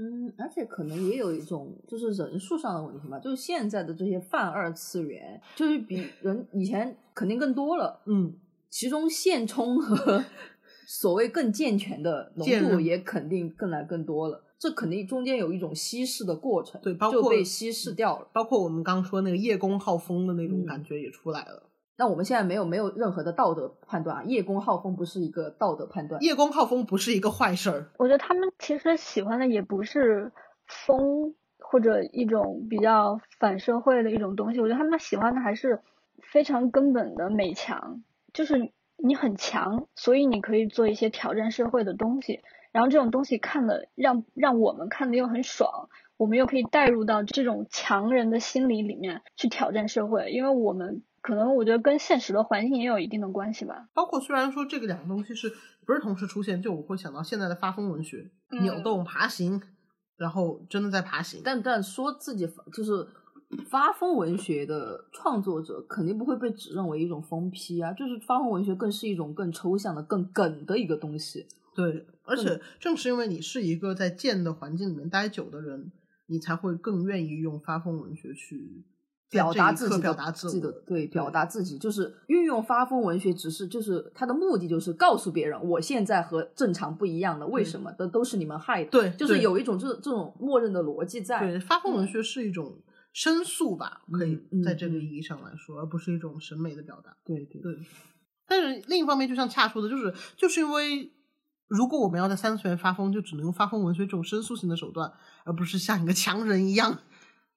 嗯，而且可能也有一种就是人数上的问题吧，就是现在的这些泛二次元，就是比 人以前肯定更多了，嗯，其中现充和 所谓更健全的浓度也肯定更来更多了，这肯定中间有一种稀释的过程，对包括就被稀释掉了。包括我们刚说那个叶公好风的那种嗯感觉也出来了。那我们现在没有没有任何的道德判断啊，叶公好风不是一个道德判断，叶公好风不是一个坏事儿，我觉得他们其实喜欢的也不是风或者一种比较反社会的一种东西，我觉得他们喜欢的还是非常根本的美强，就是你很强，所以你可以做一些挑战社会的东西，然后这种东西看了让让我们看的又很爽，我们又可以带入到这种强人的心理里面去挑战社会，因为我们可能我觉得跟现实的环境也有一定的关系吧。包括虽然说这个两个东西是不是同时出现，就我会想到现在的发疯文学，嗯扭动、爬行，然后真的在爬行。但但说自己就是发疯文学的创作者，肯定不会被指认为一种疯批啊，就是发疯文学更是一种更抽象的、更梗的一个东西。对，而且正是因为你是一个在贱的环境里面待久的人，你才会更愿意用发疯文学去在表达自己的表达自自己的。对，表达自己就是运用发疯文学，只是就是它的目的就是告诉别人，我现在和正常不一样的，为什么的都是你们害的。对就是有一种这这种默认的逻辑在。对，发疯文嗯学是一种申诉吧，可以嗯在这个嗯意义上来说，而不是一种审美的表达。对对对，但是另一方面，就像恰说的，就是就是因为如果我们要在三次元发疯，就只能用发疯文学这种申诉性的手段，而不是像一个强人一样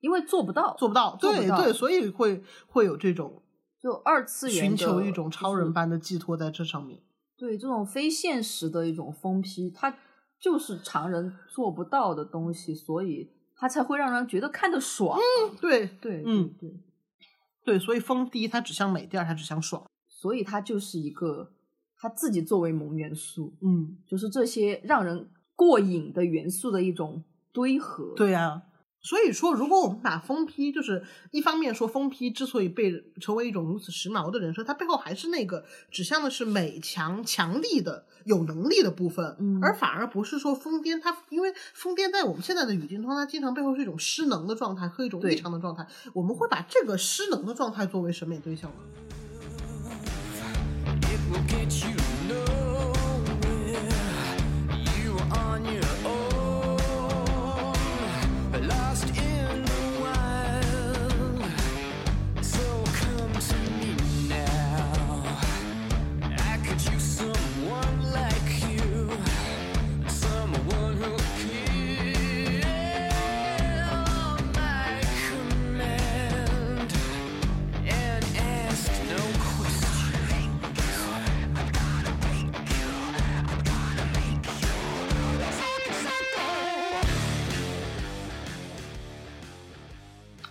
因为做不到，做不到。对对，所以会会有这种就二次元寻求一种超人般的寄托在这上面。对这种非现实的一种疯批，它就是常人做不到的东西，所以它才会让人觉得看得爽。嗯对对，嗯对对，对，所以疯第一它指向美，第二它指向爽。所以它就是一个它自己作为萌元素，嗯，就是这些让人过瘾的元素的一种堆合。对呀、所以说，如果我们把疯批，就是一方面说疯批之所以被成为一种如此时髦的人设，它背后还是那个指向的是美强、强力的、有能力的部分，嗯而反而不是说疯癫。它因为疯癫在我们现在的语境中，它经常背后是一种失能的状态和一种异常的状态，我们会把这个失能的状态作为审美对象。It will get you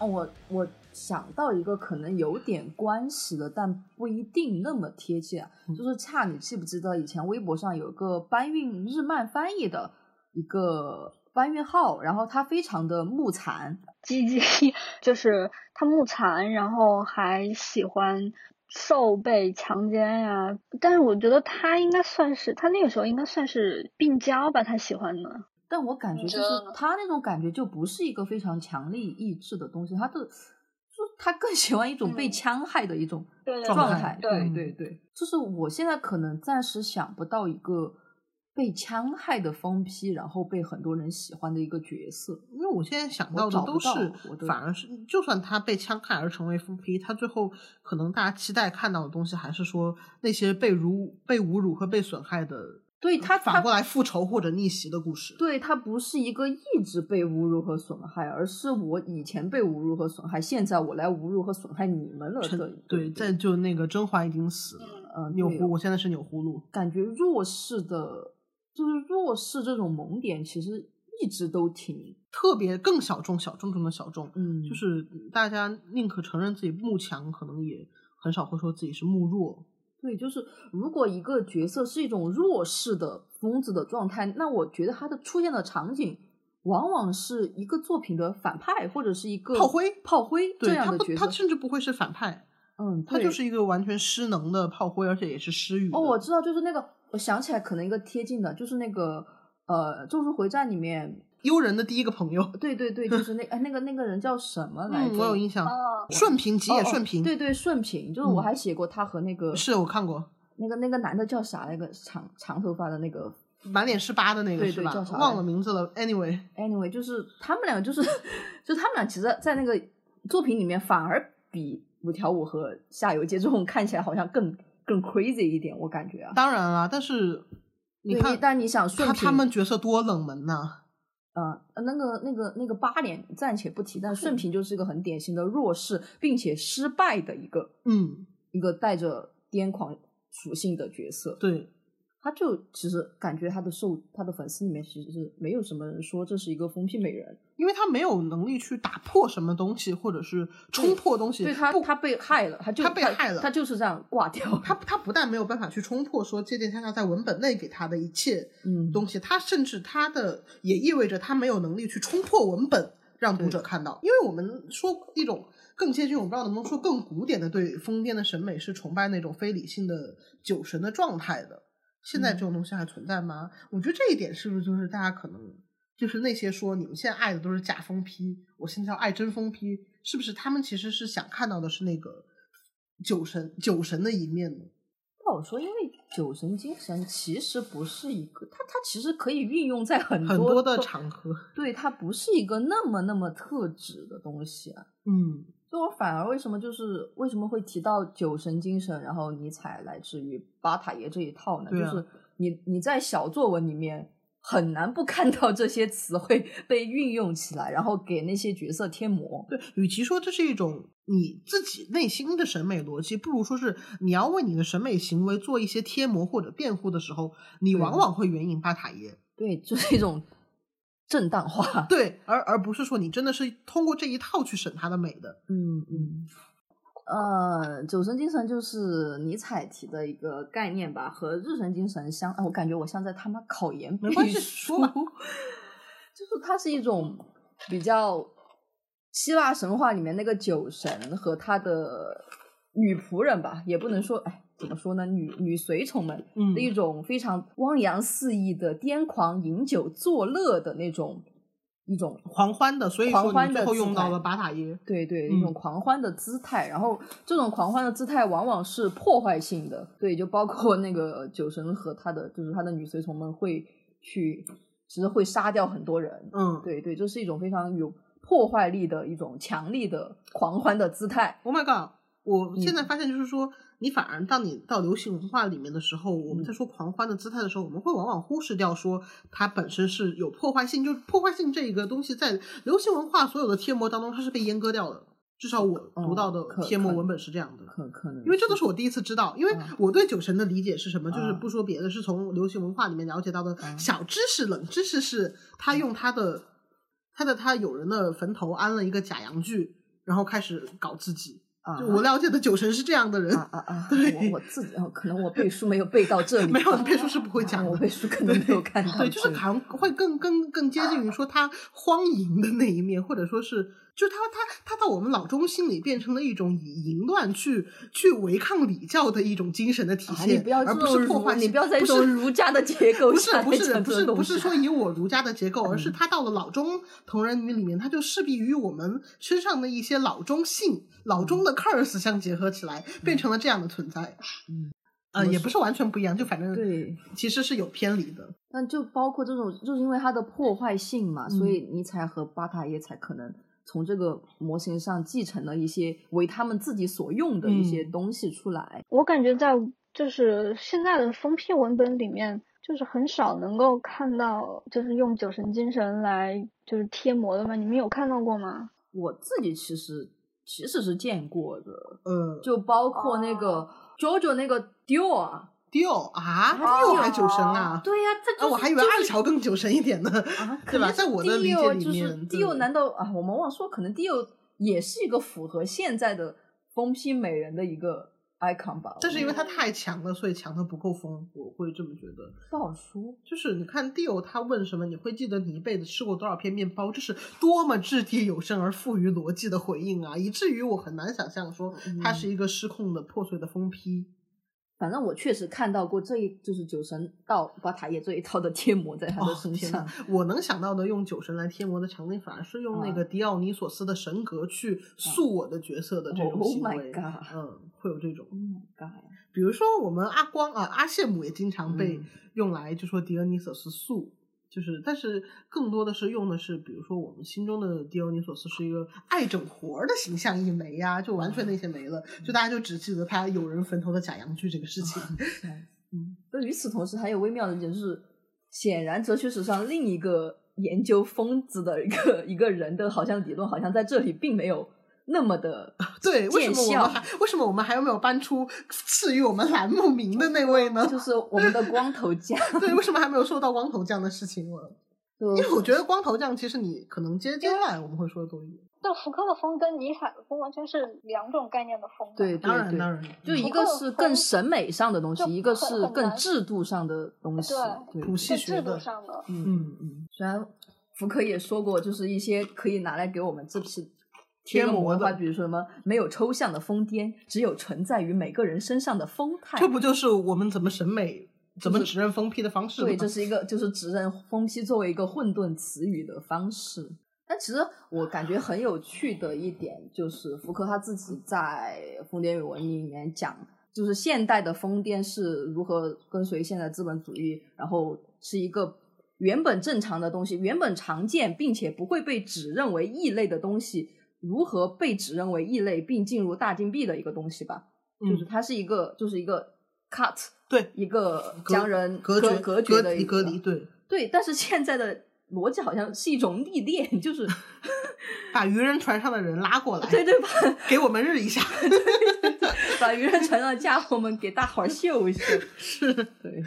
哦，我我想到一个可能有点关系的，但不一定那么贴切就是恰你记不记得以前微博上有个搬运日漫翻译的一个搬运号，然后他非常的木残，唧唧就是他木残，然后还喜欢受被强奸呀、但是我觉得他应该算是他那个时候应该算是病娇吧，他喜欢的。但我感觉就是他那种感觉就不是一个非常强力意志的东西，他的就他更 喜欢一种被嗯戕害的一种状态。对对对对，就是我现在可能暂时想不到一个被戕害的疯批，然后被很多人喜欢的一个角色。因为我现在想到的都是反而是就算他被戕害而成为疯批，他最后可能大家期待看到的东西，还是说那些被辱、被侮辱和被损害的，对他他反过来复仇或者逆袭的故事。对他不是一个一直被侮辱和损害，而是我以前被侮辱和损害，现在我来侮辱和损害你们了。陈对对，在就那个甄嬛已经死了，呃对钮祜，我现在是钮祜禄。感觉弱势的，就是弱势这种萌点，其实一直都挺，特别更小众、小众中的小众，嗯就是大家宁可承认自己慕强，可能也很少会说自己是慕弱。对，就是如果一个角色是一种弱势的疯子的状态，那我觉得他的出现的场景往往是一个作品的反派，或者是一个炮灰炮灰这对他不，样的角色他。甚至不会是反派，嗯，他就是一个完全失能的炮灰，而且也是失语。哦，我知道，就是那个，我想起来，可能一个贴近的，就是那个呃，《咒术回战》里面，悠人的第一个朋友，对对对，就是那哎那个那个人叫什么来着？嗯，我有印象。哦，顺平吉野哦哦顺平，对对，顺平，就是我嗯还写过他和那个、是我看过，那个那个男的叫啥？那个长长头发的那个满脸是疤的那个对是吧叫啥？忘了名字了。Anyway，，anyway，就是他们俩，就是就他们俩，其实，在那个作品里面，反而比五条悟和夏油杰这种看起来好像更更 crazy 一点，我感觉啊。当然了，但是你看，但你想顺平他他们角色多冷门呐、呃，那个那个那个八连暂且不提，但顺平就是一个很典型的弱势并且失败的一个嗯，一个带着癫狂属性的角色。对，他就其实感觉他的受他的粉丝里面其实是没有什么人说这是一个疯批美人，因为他没有能力去打破什么东西，或者是冲破东西。不对他他被害了，他就他被害了他就是这样挂掉。他他不但没有办法去冲破说《借鉴天下》在文本内给他的一切嗯东西，他甚至他的也意味着他没有能力去冲破文本让读者看到。因为我们说一种更接近，我不知道能不能说更古典的对疯癫的审美是崇拜那种非理性的酒神的状态的。现在这种东西还存在吗？我觉得这一点是不是就是大家可能就是那些说你们现在爱的都是假疯批，我现在要爱真疯批，是不是他们其实是想看到的是那个酒神酒神的一面呢？不好说，因为酒神精神其实不是一个，它它其实可以运用在很很多的场合，对，它不是一个那么那么特指的东西啊。嗯，所以我反而为什么就是为什么会提到酒神精神，然后尼采来自于巴塔耶这一套呢？啊就是你你在小作文里面很难不看到这些词汇 被运用起来，然后给那些角色贴膜。对，与其说这是一种你自己内心的审美逻辑，不如说是你要为你的审美行为做一些贴膜或者辩护的时候，你往往会援引巴塔耶。对，就是一种正当化。对，而而不是说你真的是通过这一套去审它的美的。嗯嗯。呃，酒神精神就是尼采提的一个概念吧，和日神精神相，哎我感觉我像在他妈考研没关系背说吧书 就是它是一种比较希腊神话里面那个酒神和他的女仆人吧，也不能说，哎，怎么说呢，女女随从们嗯。的一种非常汪洋肆意的癫狂饮酒作乐的那种一种狂欢的，所以狂欢说你最后的用到了巴塔耶。对对，嗯。一种狂欢的姿态，然后这种狂欢的姿态往往是破坏性的，对，就包括那个酒神和他的就是他的女随从们会去，其实会杀掉很多人，嗯，对对，这是一种非常有破坏力的一种强力的狂欢的姿态，Oh my god！我现嗯在发现就是说，你反而当你到流行文化里面的时候，我们嗯在说狂欢的姿态的时候，我们会往往忽视掉说它本身是有破坏性，就是破坏性这一个东西在流行文化所有的贴膜当中，它是被阉割掉的。至少我读到的贴膜文本是这样的。可可能因为这都是我第一次知道，因为嗯我对酒神的理解是什么，就是嗯不说别的，是从流行文化里面了解到的嗯小知识、冷知识是，他用他的他的他友人的坟头安了一个假阳具，然后开始搞自己。啊就我了解的酒神是这样的人，啊啊 啊！对我我自己哦可能我背书没有背到这里，没有背书是不会讲我背书可能没有看到这对，就是好像会更更更接近于说他荒淫的那一面，或者说是，就他他他到我们老中心里变成了一种以淫乱去去违抗礼教的一种精神的体啊，现，你不要而不是破坏性，你不要在不是儒家的结构不是不是不是不是说以我儒家的结构，而是他到了老中同人女里面，他就势必与我们身上的一些老中性、老中的 curse 相结合起来，变成了这样的存在。嗯，呃，也不是完全不一样，就反正对，其实是有偏离的。但就包括这种，就是因为它的破坏性嘛，所嗯以尼采和巴塔耶才可能从这个模型上继承了一些为他们自己所用的一些嗯东西出来。我感觉在就是现在的封批文本里面，就是很少能够看到，就是用酒神精神来就是贴膜的嘛。你们有看到过吗？我自己其实其实是见过的，嗯，就包括那个 JoJo 那个 Dior 啊，迪奥啊，啊迪奥还酒神啊？对呀、这啊，就是我还以为二乔更酒神一点呢。啊，对吧在我的理解 Dio 就是里面 Dio 对难道啊？我们忘说，可能 Dio 也是一个符合现在的疯批美人的一个 icon 吧？但是因为他太强了，所以强的不够疯，我会这么觉得。不好说。就是你看 Dio 他问什么，你会记得你一辈子吃过多少片面包，这是多么掷地有声而富于逻辑的回应啊！以至于我很难想象说他是一个失控的破碎的疯批。反正我确实看到过这一就是酒神到巴塔耶这一套的贴膜在他的哦身上我能想到的用酒神来贴膜的场景，反而是用那啊个迪奥尼索斯的神格去塑我的角色的这种 Oh 行 my 为。God 嗯，会有这种。，Oh my god！比如说我们阿光啊，阿谢姆也经常被嗯用来就说狄奥尼索斯素，就是但是更多的是用的是，比如说我们心中的狄奥尼索斯是一个爱整活儿的形象一枚呀、就完全那些没了，就大家就只记得他有人坟头的假洋具这个事情。嗯，那与此同时，还有微妙的一点就是，显然哲学史上另一个研究疯子的一个一个人的好像理论，好像在这里并没有那么的 对，为什么我们还 为什么我们还有没有搬出赐予我们栏目名的那位呢？就是我们的光头匠。对，为什么还没有说到光头匠的事情呢？因因为我觉得光头匠其实你可能接接下来我们会说的多一点。就福柯的风跟尼采的风完全是两种概念的风。对，当然当然，就一个是更审美上的东西，一个是更制度上的东西。对，谱系是制学的度上的。嗯，嗯嗯，虽然福柯也说过，就是一些可以拿来给我们这次贴膜个膜的话，的比如说什么没有抽象的疯癫，只有存在于每个人身上的疯态。这不就是我们怎么审美、怎么指认疯批的方式吗？对，这是一个就是指认疯批作为一个混沌词语的方式。但其实我感觉很有趣的一点就是福柯他自己在《疯癫与文明》里面讲，就是现代的疯癫是如何跟随现代资本主义，然后是一个原本正常的东西，原本常见并且不会被指认为异类的东西，如何被指认为异类并进入大禁闭的一个东西吧。就是嗯它是一个，就是一个 cut，对一个将人隔绝隔绝的一个离隔离，对，对，但是现在的逻辑好像是一种历练，就是 把渔人船上的人拉过来，对对把 给我们日一下。把渔人船上的家伙们给大伙儿秀一秀。是，对，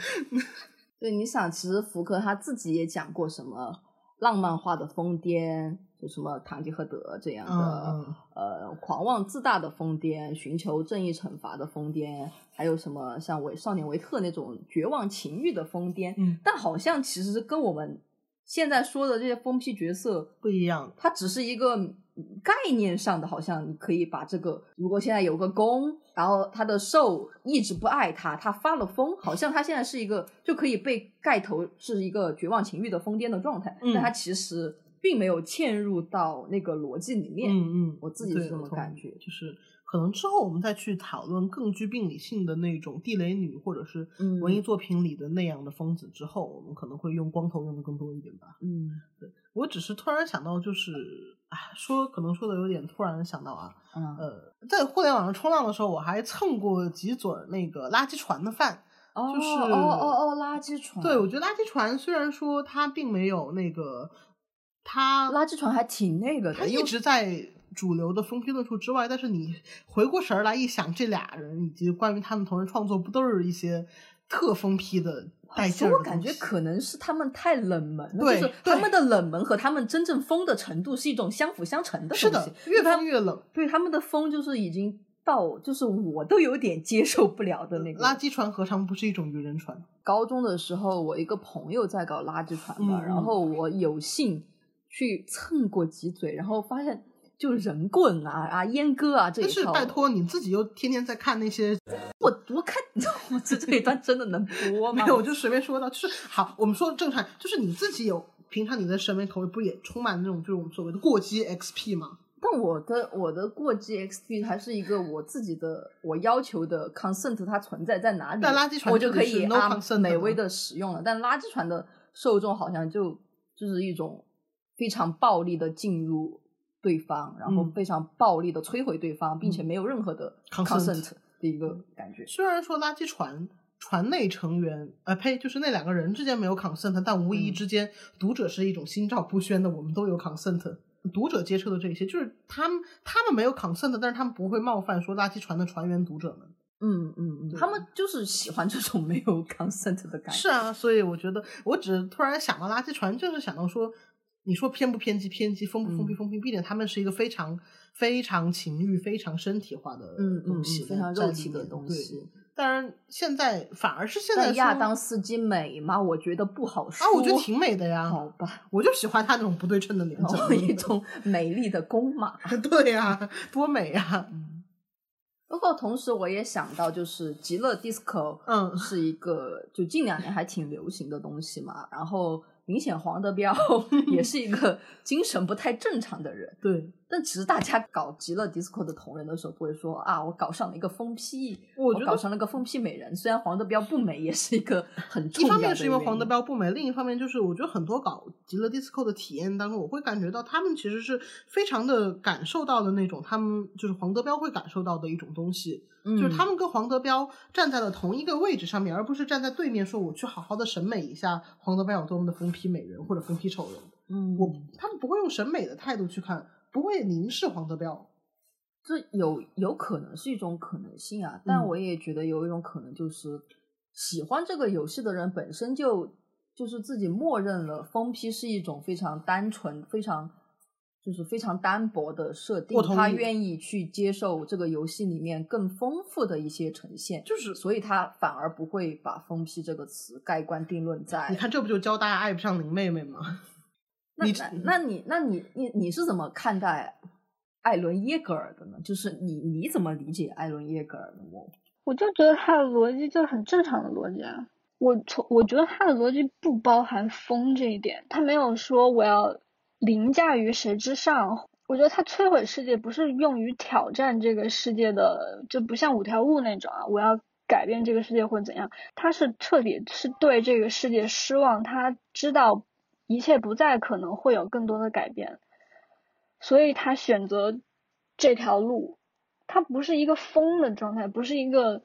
对，你想，其实福克他自己也讲过什么浪漫化的疯癫，就什么堂吉诃德这样的，呃，狂妄自大的疯癫，寻求正义惩罚的疯癫，还有什么像维少年维特那种绝望情欲的疯癫。嗯，但好像其实跟我们现在说的这些疯批角色不一样。它只是一个概念上的，好像你可以把这个，如果现在有个公，然后他的受一直不爱他，他发了疯，好像他现在是一个就可以被盖头是一个绝望情欲的疯癫的状态，嗯但他其实并没有嵌入到那个逻辑里面。嗯嗯，我自己是这么感觉就是可能之后我们再去讨论更具病理性的那种地雷女，或者是嗯文艺作品里的那样的疯子之后，我们可能会用光头用的更多一点吧。嗯对我只是突然想到，就是啊，说可能说的有点突然想到啊，嗯呃，在互联网上冲浪的时候，我还蹭过几嘴儿那个垃圾船的饭。哦就是哦哦哦，垃圾船，对，我觉得垃圾船虽然说它并没有那个，它垃圾船还挺那个的，因它一直在主流的疯批论述之外，但是你回过神儿来一想，这俩人以及关于他们同人创作，不都是一些特疯批的带劲儿的我感觉可能是他们太冷门了，就是他们的冷门和他们真正疯的程度是一种相辅相成的东西。是的，越疯越冷。对他们的疯就是已经到，就是我都有点接受不了的那个垃圾船何尝不是一种愚人船？高中的时候，我一个朋友在搞垃圾船嘛，然后我有幸去蹭过几嘴，然后发现就人棍啊啊阉割啊这一但是，拜托你自己又天天在看那些，我我看 我这这一段真的能播吗？没有，我就随便说到，就是好，我们说正常，就是你自己有平常你的审美口味不也充满那种就是我们所谓的过激 XP 吗？但我的我的过激 XP 还是一个我自己的我要求的 consent 它存在在哪里，但垃圾船我就可以 no 啊 consent 美味的使用了。但垃圾船的受众好像就就是一种非常暴力的进入对方，然后嗯非常暴力的摧毁对方，并且没有任何的 consent 的一个感觉。虽然说垃圾船船内成员，呃呸，就是那两个人之间没有 consent，但无疑嗯之间，读者是一种心照不宣的，我们都有 consent。读者接触的这些，就是他们他们没有 consent，但是他们不会冒犯说垃圾船的船员读者们。嗯嗯嗯，他们就是喜欢这种没有 consent 的感觉。是啊，所以我觉得，我只是突然想到垃圾船，就是想到说，你说偏不偏激？偏激，封不疯批？嗯疯批，毕竟他们是一个非常非常情欲、非常身体化的东西，嗯非常肉体的东西。当然，现在反而是现在但亚当斯基美吗？我觉得不好说。啊，我觉得挺美的呀。好吧，我就喜欢他那种不对称的脸，怎么哦，一种 美丽的公马。对呀、多美呀、不过同时我也想到，就是极乐 disco，嗯是一个就近两年还挺流行的东西嘛。然后明显黄德彪 也是一个精神不太正常的人。对，但其实大家搞极乐 disco 的同人的时候，不会说啊，我搞上了一个疯批，我搞上了个疯批美人。虽然黄德彪不美，也是一个很重一要的方面是因为黄德彪不美，另一方面就是我觉得很多搞极乐 disco 的体验当中，我会感觉到他们其实是非常的感受到的那种，他们就是黄德彪会感受到的一种东西，就是他们们跟黄德彪站在了同一个位置上面，而不是站在对面说我去好好的审美一下黄德彪有多么的疯批美人或者疯批丑人，嗯，我他们不会用审美的态度去看，不会凝视黄德彪。这有有可能是一种可能性啊，但嗯我也觉得有一种可能就是喜欢这个游戏的人本身就就是自己默认了疯批是一种非常单纯、非常就是非常单薄的设定他愿意去接受这个游戏里面更丰富的一些呈现，就是所以他反而不会把疯批这个词盖棺定论在你看，这不就教大家爱不上林妹妹吗？那你那那你那你你你是怎么看待艾伦耶格尔的呢？就是你你怎么理解艾伦耶格尔的我？我就觉得他的逻辑就是很正常的逻辑啊。我从我觉得他的逻辑不包含疯这一点，他没有说我要凌驾于谁之上。我觉得他摧毁世界不是用于挑战这个世界的，就不像五条悟那种啊，我要改变这个世界或者怎样。他是彻底是对这个世界失望，他知道一切不再可能会有更多的改变，所以他选择这条路。他不是一个疯的状态，不是一个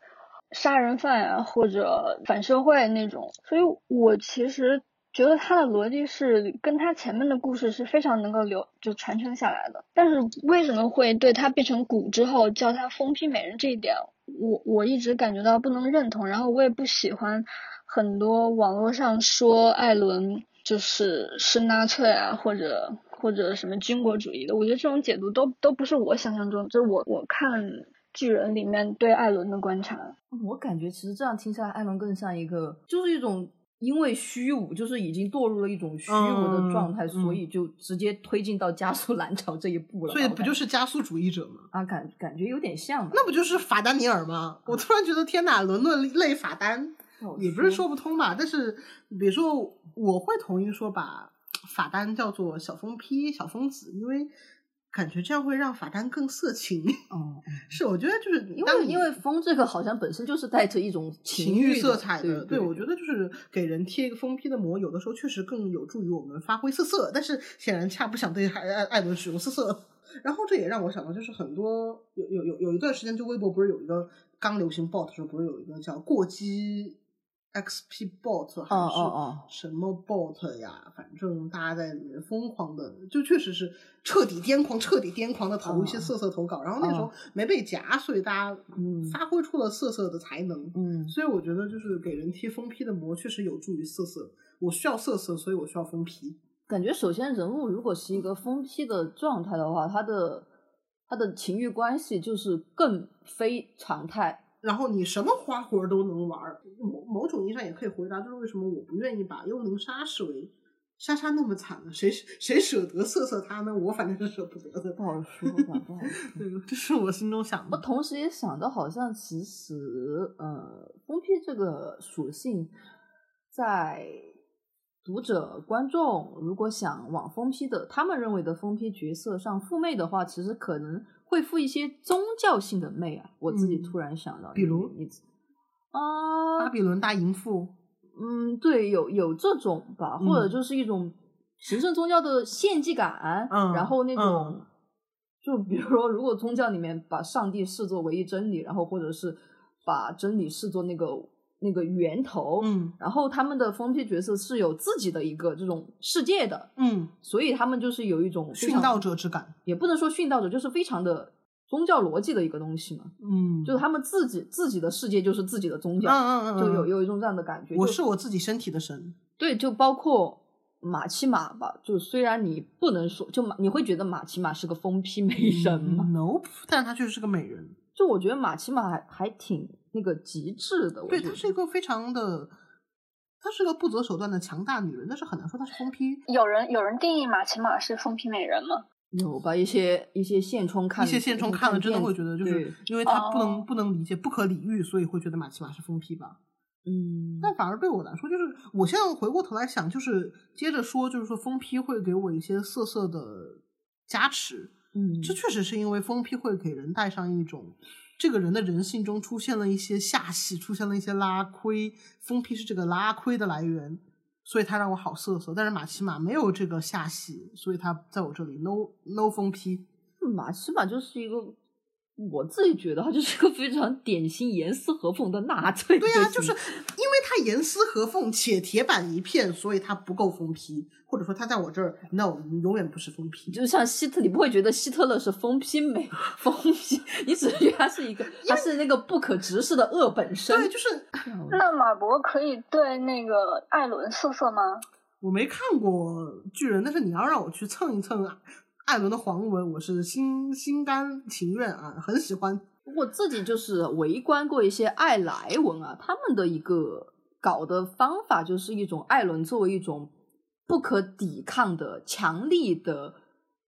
杀人犯啊或者反社会那种，所以我其实觉得他的逻辑是跟他前面的故事是非常能够留就传承下来的。但是为什么会对他变成蛊之后叫他疯批美人这一点，我我一直感觉到不能认同，然后我也不喜欢很多网络上说艾伦就是是纳粹啊或者。或者什么军国主义的，我觉得这种解读都都不是我想象中，就是我我看巨人里面对艾伦的观察。我感觉其实这样听下来，艾伦更像一个，就是一种因为虚无，就是已经堕入了一种虚无的状态，嗯所以就直接推进到加速蓝潮这一步了。所以不就是加速主义者吗？啊感感觉有点像吧？那不就是法丹尼尔吗？我突然觉得天哪，伦伦类法丹也不是说不通吧。但是比如说，我会同意说把法丹叫做小疯批、小疯子，因为感觉这样会让法丹更色情。哦，是，我觉得就是因为因为疯这个好像本身就是带着一种情欲色彩的，对，对，我觉得就是给人贴一个疯批的膜，有的时候确实更有助于我们发挥色色，但是显然恰不想对艾艾艾伦使用色色。然后这也让我想到，就是很多有有有有一段时间，就微博不是有一个刚流行 bot 的时候，不是有一个叫过激 XP Bot 还哦哦是哦什么 Bot 呀？反正大家在里面疯狂的，就确实是彻底癫狂、彻底癫狂的投一些哦色色投稿。然后那时候哦没被夹，所以大家嗯发挥出了色色的才能。嗯所以我觉得就是给人贴封批的膜确实有助于色色。我需要色色，所以我需要封批。感觉首先人物如果是一个疯批的状态的话，他的他的情欲关系就是更非常态。然后你什么花活儿都能玩儿，某某种意义上也可以回答，就是为什么我不愿意把幽灵杀视为莎莎那么惨呢？谁谁舍得色色他呢？我反正是舍不得的。不好说吧，不好说。对，这是我心中想的我。同时也想到，好像其实，呃，封批这个属性，在读者、观众如果想往疯批的他们认为的疯批角色上附媚的话，其实可能会附一些宗教性的媚啊。我自己嗯突然想到，比如你啊，巴比伦大淫妇，嗯，对，有有这种吧，或者嗯就是一种神圣宗教的献祭感，嗯然后那种，嗯就比如说，如果宗教里面把上帝视作唯一真理，然后或者是把真理视作那个那个源头，嗯然后他们的疯批角色是有自己的一个这种世界的，嗯，所以他们就是有一种殉道，者之感。也不能说殉道者，就是非常的宗教逻辑的一个东西嘛，嗯，就是他们自己自己的世界就是自己的宗教，嗯嗯嗯，就有嗯有一种这样的感觉，我是我自己身体的神。对，就包括马奇马吧，就虽然你不能说，就马你会觉得马奇马是个疯批美人吗？？Nope，但是她确实是个美人。就我觉得马奇马还还挺那个极致的，对，她是一个非常的，她是个不择手段的强大女人，但是很难说她是疯批。有人有人定义马奇马是疯批美人吗？有吧一些一些现充看一些现充看了真的会觉得，就是因为她不能哦不能理解、不可理喻，所以会觉得马奇马是疯批吧。嗯，但反而对我来说，就是我现在回过头来想，就是接着说，就是说疯批会给我一些色色的加持，嗯这确实是因为疯批会给人带上一种这个人的人性中出现了一些下戏，出现了一些拉亏，疯批是这个拉亏的来源，所以他让我好色色。但是马奇马没有这个下戏，所以他在我这里 no no 疯批。马奇马就是一个。我自己觉得他就是一个非常典型严丝合缝的纳粹。对呀、就是因为他严丝合缝且铁板一片，所以他不够疯批，或者说他在我这儿 no 你永远不是疯批。就像希特，你不会觉得希特勒是疯批美疯批，你只是觉得他是一个，他是那个不可直视的恶本身。对，就是那马博可以对那个艾伦色色吗？我没看过巨人，但是你要让我去蹭一蹭艾伦的黄文，我是心心甘情愿啊，很喜欢。我自己就是围观过一些艾莱文啊，他们的一个搞的方法就是一种艾伦作为一种不可抵抗的强力的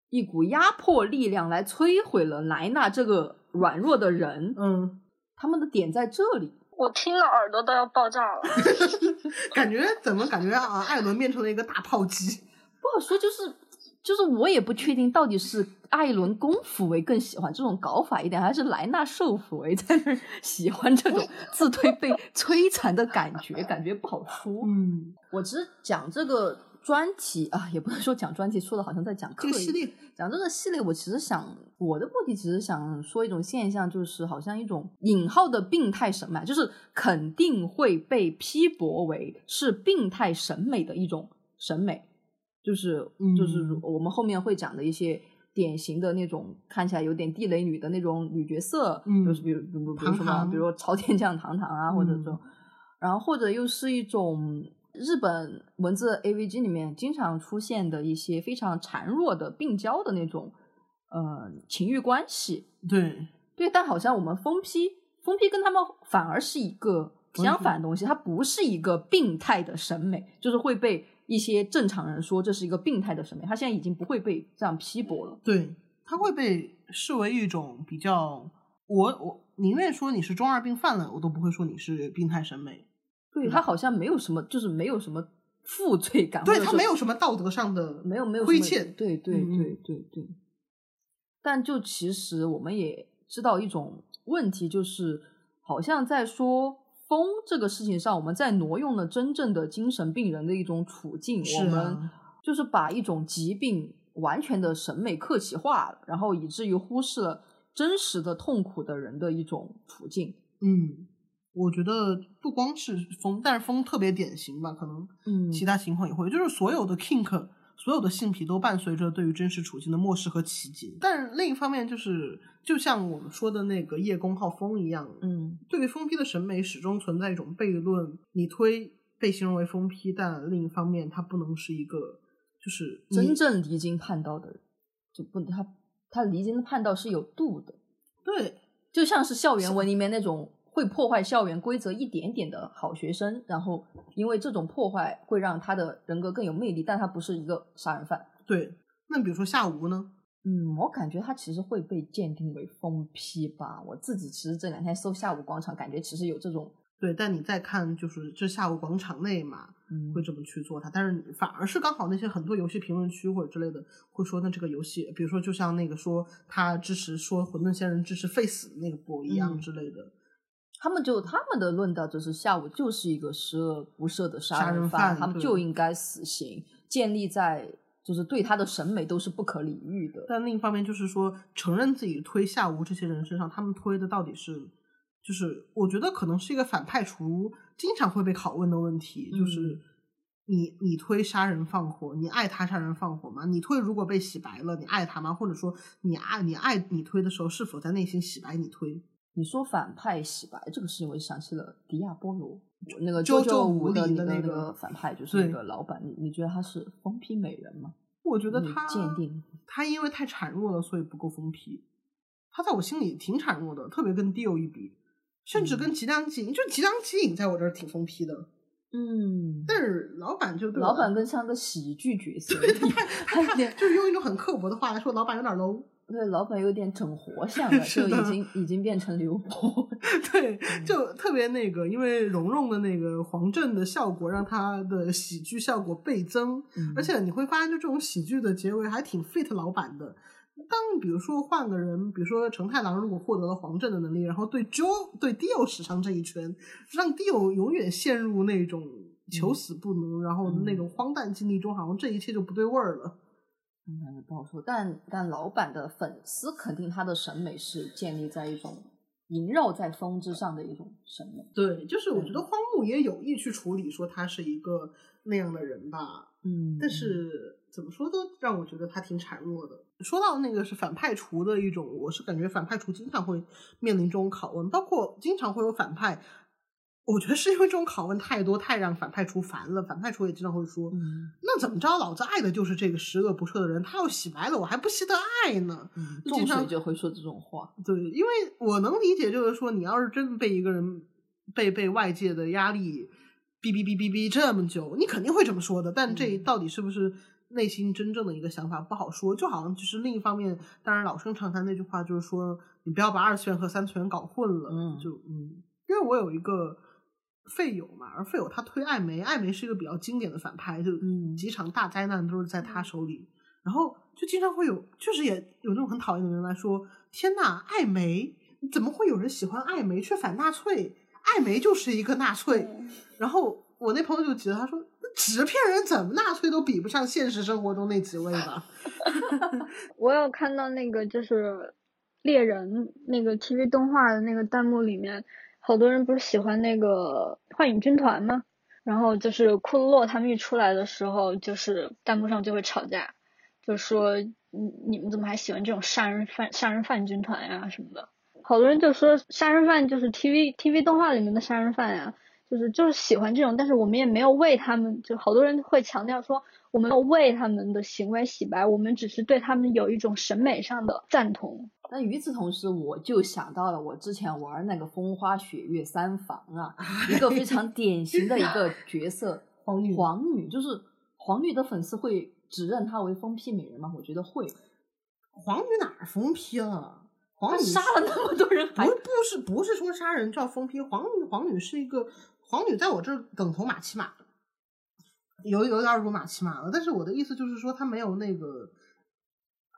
一股压迫力量来摧毁了莱纳这个软弱的人。嗯，他们的点在这里，我听了耳朵都要爆炸了。感觉怎么感觉啊？艾伦变成了一个大炮击。不好说，就是就是我也不确定到底是艾伦公辅为更喜欢这种搞法一点，还是莱纳受辅为 在那儿喜欢这种 自推被摧残的感觉，感觉不好说。嗯，我其实讲这个专题啊，也不能说讲专题，说的好像在讲课这个系列，讲这个系列，我其实想我的目的其实想说一种现象，就是好像一种引号的病态审美，就是肯定会被批驳为是病态审美的一种审美，就是就是嗯我们后面会讲的一些。典型的那种看起来有点地雷女的那种女角色，嗯就是比如比如比如什么，比如说朝天酱糖糖啊，或者这种，嗯然后或者又是一种日本文字 AVG 里面经常出现的一些非常孱弱的病娇的那种呃情欲关系。对，对，但好像我们疯批疯批跟他们反而是一个相反的东西，它不是一个病态的审美，就是会被一些正常人说这是一个病态的审美，他现在已经不会被这样批驳了。对，他会被视为一种比较，我我宁愿说你是中二病犯了，我都不会说你是病态审美。对，嗯它好像没有什么，就是没有什么负罪感，对，或者说它没有什么道德上的没有没有亏欠。对对对对对。但就其实我们也知道一种问题，就是好像在说疯这个事情上，我们在挪用了真正的精神病人的一种处境，是我们啊就是把一种疾病完全的审美客体化了，然后以至于忽视了真实的痛苦的人的一种处境。嗯，我觉得不光是风，但是风特别典型吧，可能嗯其他情况也会，就是所有的 kink，所有的性癖都伴随着对于真实处境的漠视和奇迹。但是另一方面，就是就像我们说的那个叶公好风一样，嗯对于疯批的审美始终存在一种悖论。你推被形容为疯批，但另一方面，他不能是一个就是真正离经叛道的人，就不他他离经叛道是有度的，对就像是校园文里面那种会破坏校园规则一点点的好学生，然后因为这种破坏会让他的人格更有魅力，但他不是一个杀人犯。对。那比如说夏无呢？嗯，我感觉他其实会被鉴定为疯批吧。我自己其实这两天搜下午广场，感觉其实有这种，对，但你再看，就是这下午广场内嘛，嗯会这么去做它，但是反而是刚好那些很多游戏评论区或者之类的会说，那这个游戏，比如说就像那个说他支持说混沌仙人支持废死那个波一样嗯之类的，他们就他们的论调就是下午就是一个十恶不赦的杀杀人犯，犯他们就应该死刑，建立在就是对他的审美都是不可理喻的。但另一方面就是说，承认自己推下无这些人身上，他们推的到底是，就是我觉得可能是一个反派厨经常会被拷问的问题，就是嗯你你推杀人放火，你爱他杀人放火吗？你推如果被洗白了，你爱他吗？或者说你爱你爱你推的时候，是否在内心洗白你推？你说反派洗白这个事情，我就想起了迪亚波罗，那个九九九五五的那个反派，就是那个老板。你你觉得他是疯批美人吗？我觉得他鉴定他因为太孱弱了，所以不够疯批。他在我心里挺孱弱的，特别跟 Dio 一比，甚至跟吉良吉影，就吉良吉影在我这儿挺疯批的。嗯，但是老板就对老板更像个喜剧角色他有点 就是用一种很刻薄的话来说，老板有点 low。对老板有点整活像的 就已经已经变成刘波。对，就特别那个，因为蓉蓉的那个黄振的效果，让他的喜剧效果倍增。嗯而且你会发现，就这种喜剧的结尾还挺 fit 老板的。当比如说换个人，比如说成太郎如果获得了黄振的能力，然后对 Jo 对 Dio 使上这一拳，让 Dio 永远陷入那种求死不能，然后那种荒诞境地中，好像这一切就不对味儿了。嗯，不好说。但但老板的粉丝肯定他的审美是建立在一种萦绕在风之上的一种审美。对，就是我觉得荒木也有意去处理说他是一个那样的人吧，嗯但是怎么说都让我觉得他挺孱弱的。说到那个是反派厨的一种，我是感觉反派厨经常会面临这种拷问，包括经常会有反派。我觉得是因为这种拷问太多，太让反派厨烦了。反派厨也经常会说：“嗯那怎么着？老子爱的就是这个十恶不赦的人，他要洗白了，我还不惜得爱呢。嗯，就经常重水就会说这种话。对，因为我能理解，就是说，你要是真被一个人被被外界的压力逼逼逼逼逼这么久，你肯定会这么说的。但这嗯到底是不是内心真正的一个想法，不好说。就好像就是另一方面，当然老生常谈那句话就是说，你不要把二次元和三次元搞混了。嗯就嗯，因为我有一个废友嘛，而费友他推艾梅，艾梅是一个比较经典的反派，就嗯几场大灾难都是在他手里。然后就经常会有，确实也有那种很讨厌的人来说：“天呐，艾梅怎么会有人喜欢艾梅却反纳粹？艾梅就是一个纳粹。然后我那朋友就急了，他说：“纸片人怎么纳粹都比不上现实生活中那几位吧 我有看到那个就是猎人那个 TV 动画的那个弹幕里面，好多人不是喜欢那个幻影军团吗？然后就是库洛他们一出来的时候，就是弹幕上就会吵架，就说你你们怎么还喜欢这种杀人犯杀人犯军团呀什么的。好多人就说杀人犯就是 TV TV 动画里面的杀人犯呀，就是就是喜欢这种，但是我们也没有为他们，就好多人会强调说我们没有为他们的行为洗白，我们只是对他们有一种审美上的赞同。那与此同时，我就想到了我之前玩那个《风花雪月三房》啊，一个非常典型的一个角色 黄女黄女，就是黄女的粉丝会指认她为疯批美人吗？我觉得会。？”黄女哪儿疯批了？黄她女杀了那么多人，还不不是不是说杀人叫疯批，黄女黄女是一个黄女，在我这儿等同马奇马，有有点辱马奇马了。但是我的意思就是说，她没有那个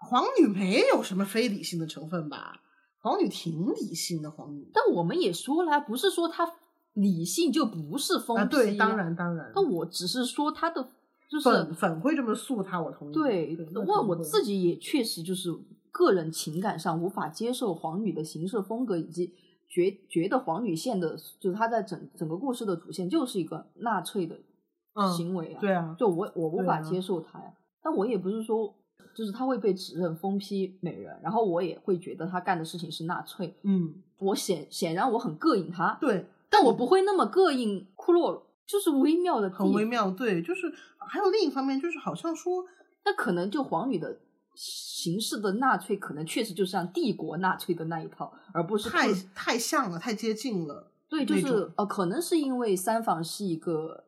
黄女没有什么非理性的成分吧？黄女挺理性的，黄女但我们也说了，不是说她理性就不是疯批、啊，对，当。然当然。但我只是说她的就是粉粉会这么诉她，我同意。对，那我我自己也确实就是个人情感上无法接受黄女的行事风格以及觉觉得黄女线的，就是她在整整个故事的主线就是一个纳粹的嗯行为啊，对啊，就我我无法接受她呀，但我也不是说。就是他会被指认疯批美人，然后我也会觉得他干的事情是纳粹。嗯，我显显然我很膈应他，对，但我不会那么膈应库洛，就是微妙的。很微妙，对，就是还有另一方面，就是好像说，那可能就黄宇的形式的纳粹，可能确实就像帝国纳粹的那一套，而不是太太像了，太接近了。对，就是呃，可能是因为三房是一个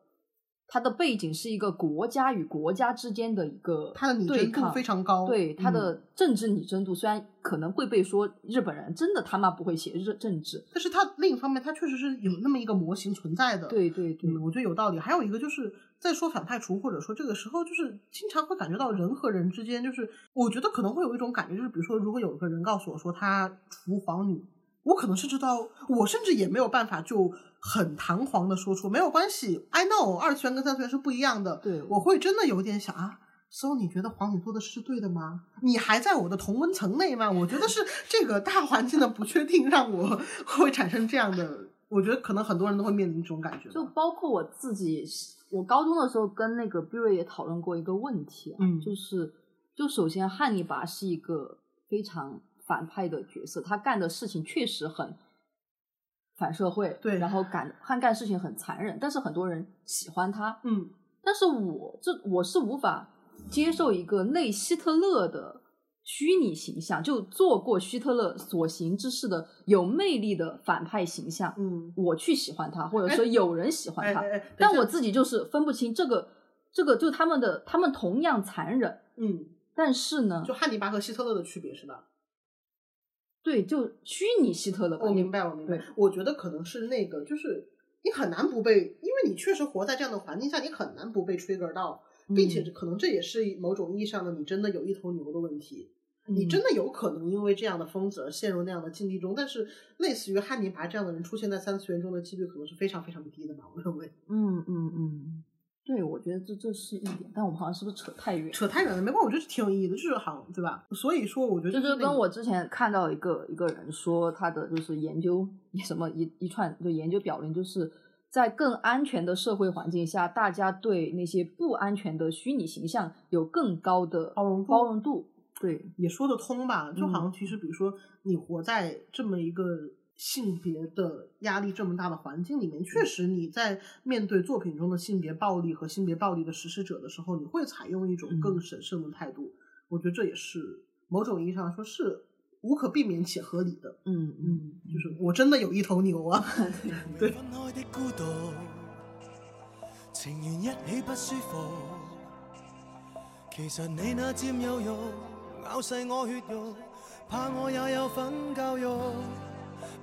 它的背景是一个国家与国家之间的一个它的拟真度非常高，对它嗯的政治拟真度，虽然可能会被说日本人真的他妈不会写日政治，但是它另一方面，它确实是有那么一个模型存在的。对对对，嗯，我觉得有道理。还有一个就是在说反派除，或者说这个时候，就是经常会感觉到人和人之间，就是我觉得可能会有一种感觉，就是比如说，如果有一个人告诉我说他厨房女，我可能甚至到我甚至也没有办法就很堂皇的说出没有关系，I know 二次元跟三次元是不一样的。对我会真的有点想啊。so 你觉得黄宇做的是对的吗？你还在我的同温层内吗？我觉得是这个大环境的不确定让我会产生这样的，我觉得可能很多人都会面临这种感觉。就包括我自己，我高中的时候跟那个 b 瑞也讨论过一个问题啊，嗯就是就首先汉尼拔是一个非常反派的角色，他干的事情确实很反社会，对然后干他干事情很残忍，但是很多人喜欢他，嗯，但是我这我是无法接受一个类希特勒的虚拟形象，就做过希特勒所行之事的有魅力的反派形象，嗯，我去喜欢他，或者说有人喜欢他，但我自己就是分不清这个这个就他们的他们同样残忍，嗯，但是呢就，汉尼拔和希特勒的区别是吧？对，就虚拟希特勒吧，我明白，我明白。我觉得可能是那个，就是你很难不被，因为你确实活在这样的环境下，你很难不被 trigger 到，并且嗯可能这也是某种意义上的你真的有一头牛的问题。你嗯真的有可能因为这样的疯子而陷入那样的境地中，但是类似于汉尼拔这样的人出现在三次元中的几率可能是非常非常低的吧？我认为嗯嗯嗯，对，我觉得这这是一点，但我们好像是不是扯太远？扯太远了，没关系，我觉得是挺有意义的，就是好对吧？所以说，我觉得就是那个跟我之前看到一个一个人说他的就是研究什么一一串就研究表明，就是在更安全的社会环境下，大家对那些不安全的虚拟形象有更高的包容度包容度。对，也说得通吧，就好像嗯其实比如说你活在这么一个性别的压力这么大的环境里面，确实你在面对作品中的性别暴力和性别暴力的实施者的时候，你会采用一种更嗯审慎的态度。我觉得这也是某种意义上说是无可避免且合理的。嗯嗯，就是我真的有一头牛啊！分開的孤獨，情緣一起不舒服。其實你那佔有欲咬細我血肉，怕我也有份教育，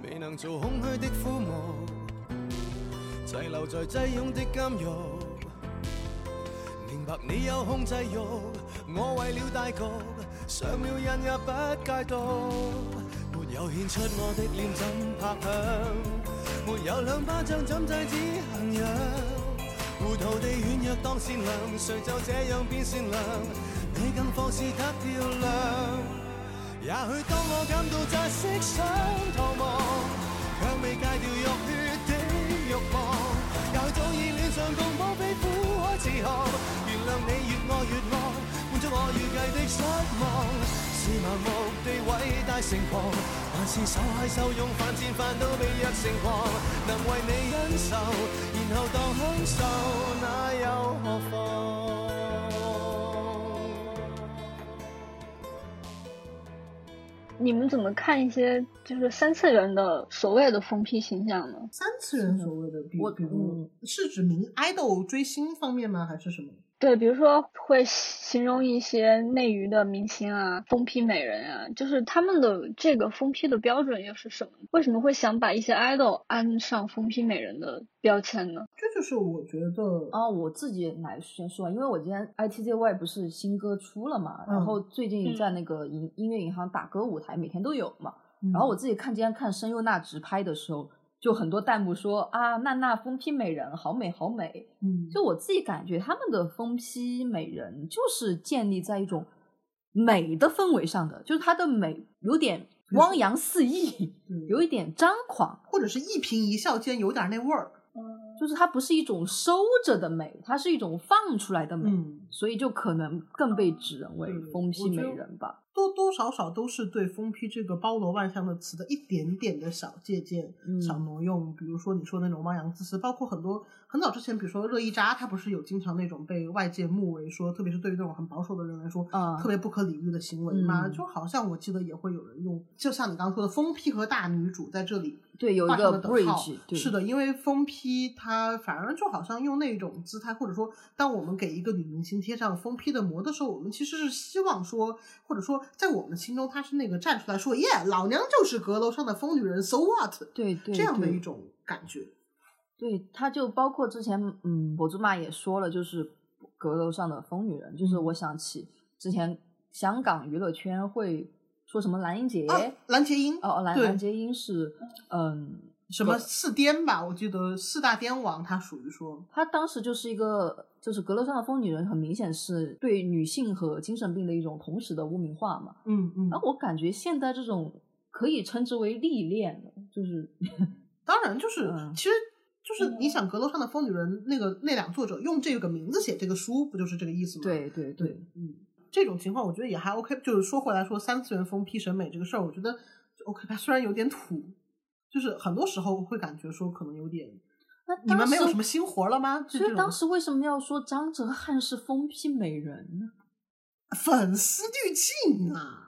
未能做空虛的枯木，滞留在擠擁的監獄。明白你有控制欲，我为了大局，上了瘾也不戒毒。沒有獻出我的臉怎拍響，沒有兩巴掌怎制止行人。糊塗地軟弱當善良，誰就這樣變善良？你更放肆得漂亮。也許當我感到窒息想逃亡，卻未戒掉浴血的欲望。也許早已戀上共綁飛苦海自航，原諒你越愛越惡，滿足我预计的失望。是盲目地偉大成狂，還是受害受用犯贱犯到被虐成狂？能為你忍受，然後當享受，那又何妨？你们怎么看一些就是三次元的所谓的疯批形象呢？三次元所谓的，比我比如是指明爱豆追星方面吗？还是什么？对，比如说会形容一些内娱的明星啊，疯批美人啊，就是他们的这个疯批的标准又是什么？为什么会想把一些 idol 安上疯批美人的标签呢？这就是我觉得哦，我自己来先说，因为我今天 ITZY 不是新歌出了嘛，然嗯后最近在那个音音乐银行打歌舞台每天都有嘛，然后我自己看今天看申优娜直拍的时候，就很多弹幕说啊，娜娜疯批美人，好美好美。嗯，就我自己感觉，他们的疯批美人就是建立在一种美的氛围上的，就是她的美有点汪洋四溢，有一点张狂，或者是一颦一笑间有点那味儿。嗯，就是它不是一种收着的美，它是一种放出来的美，嗯，所以就可能更被指认为对疯批美人吧。多多少少都是对“疯批”这个包罗万象的词的一点点的小借鉴、嗯小挪用。比如说你说那种汪洋自私，包括很多很早之前，比如说热依扎，她不是有经常那种被外界目为说，特别是对于那种很保守的人来说，啊特别不可理喻的行为嘛。嗯就好像我记得也会有人用，就像你刚刚说的“疯批”和大女主在这里对，有一画个等号是的，因为疯批它反而就好像用那种姿态，或者说，当我们给一个女明星贴上疯批的膜的时候，我们其实是希望说，或者说在我们的心中，她是那个站出来说，耶，老娘就是阁楼上的疯女人，so what？对对这样的一种感觉。对，他就包括之前，嗯，博主妈也说了，就是阁楼上的疯女人，就是嗯我想起之前香港娱乐圈会说什么蓝英杰，啊，蓝洁瑛，哦，蓝蓝洁瑛是，嗯，什么四颠吧？我记得四大颠王，她属于说，她当时就是一个，就是阁楼上的疯女人，很明显是对女性和精神病的一种同时的污名化嘛。嗯嗯然，后我感觉现在这种可以称之为历练了，就是当然就是，嗯其实。就是你想，阁楼上的疯女人那个那两作者用这个名字写这个书，不就是这个意思吗？对对对，嗯，这种情况我觉得也还 OK。就是说回来说三次元疯批审美这个事儿，我觉得就 OK 吧。虽然有点土，就是很多时候会感觉说可能有点，那你们没有什么新活了吗？所以当时为什么要说张哲瀚是疯批美人呢？粉丝滤镜啊，